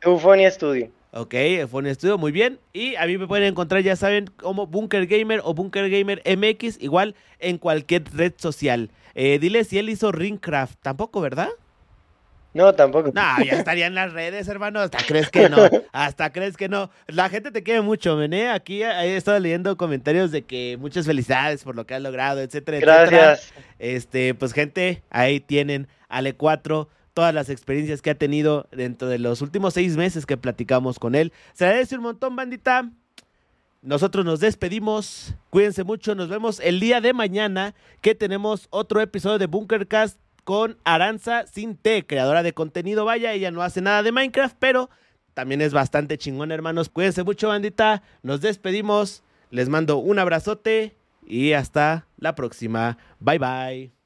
Eufonia Studio. Ok, Phone Studio, muy bien. Y a mí me pueden encontrar, ya saben, como Bunker Gamer o Bunker Gamer MX, igual en cualquier red social. Eh, dile si él hizo Ringcraft, tampoco, ¿verdad? No, tampoco. No, ya estaría en las redes, hermano. Hasta crees que no. Hasta crees que no. La gente te quiere mucho, Mené. Aquí he estado leyendo comentarios de que muchas felicidades por lo que has logrado, etcétera, Gracias. Este, pues, gente, ahí tienen Ale 4 todas las experiencias que ha tenido dentro de los últimos seis meses que platicamos con él. Se agradece un montón, bandita. Nosotros nos despedimos. Cuídense mucho. Nos vemos el día de mañana que tenemos otro episodio de Bunkercast con Aranza Sinte, creadora de contenido. Vaya, ella no hace nada de Minecraft, pero también es bastante chingón, hermanos. Cuídense mucho, bandita. Nos despedimos. Les mando un abrazote y hasta la próxima. Bye bye.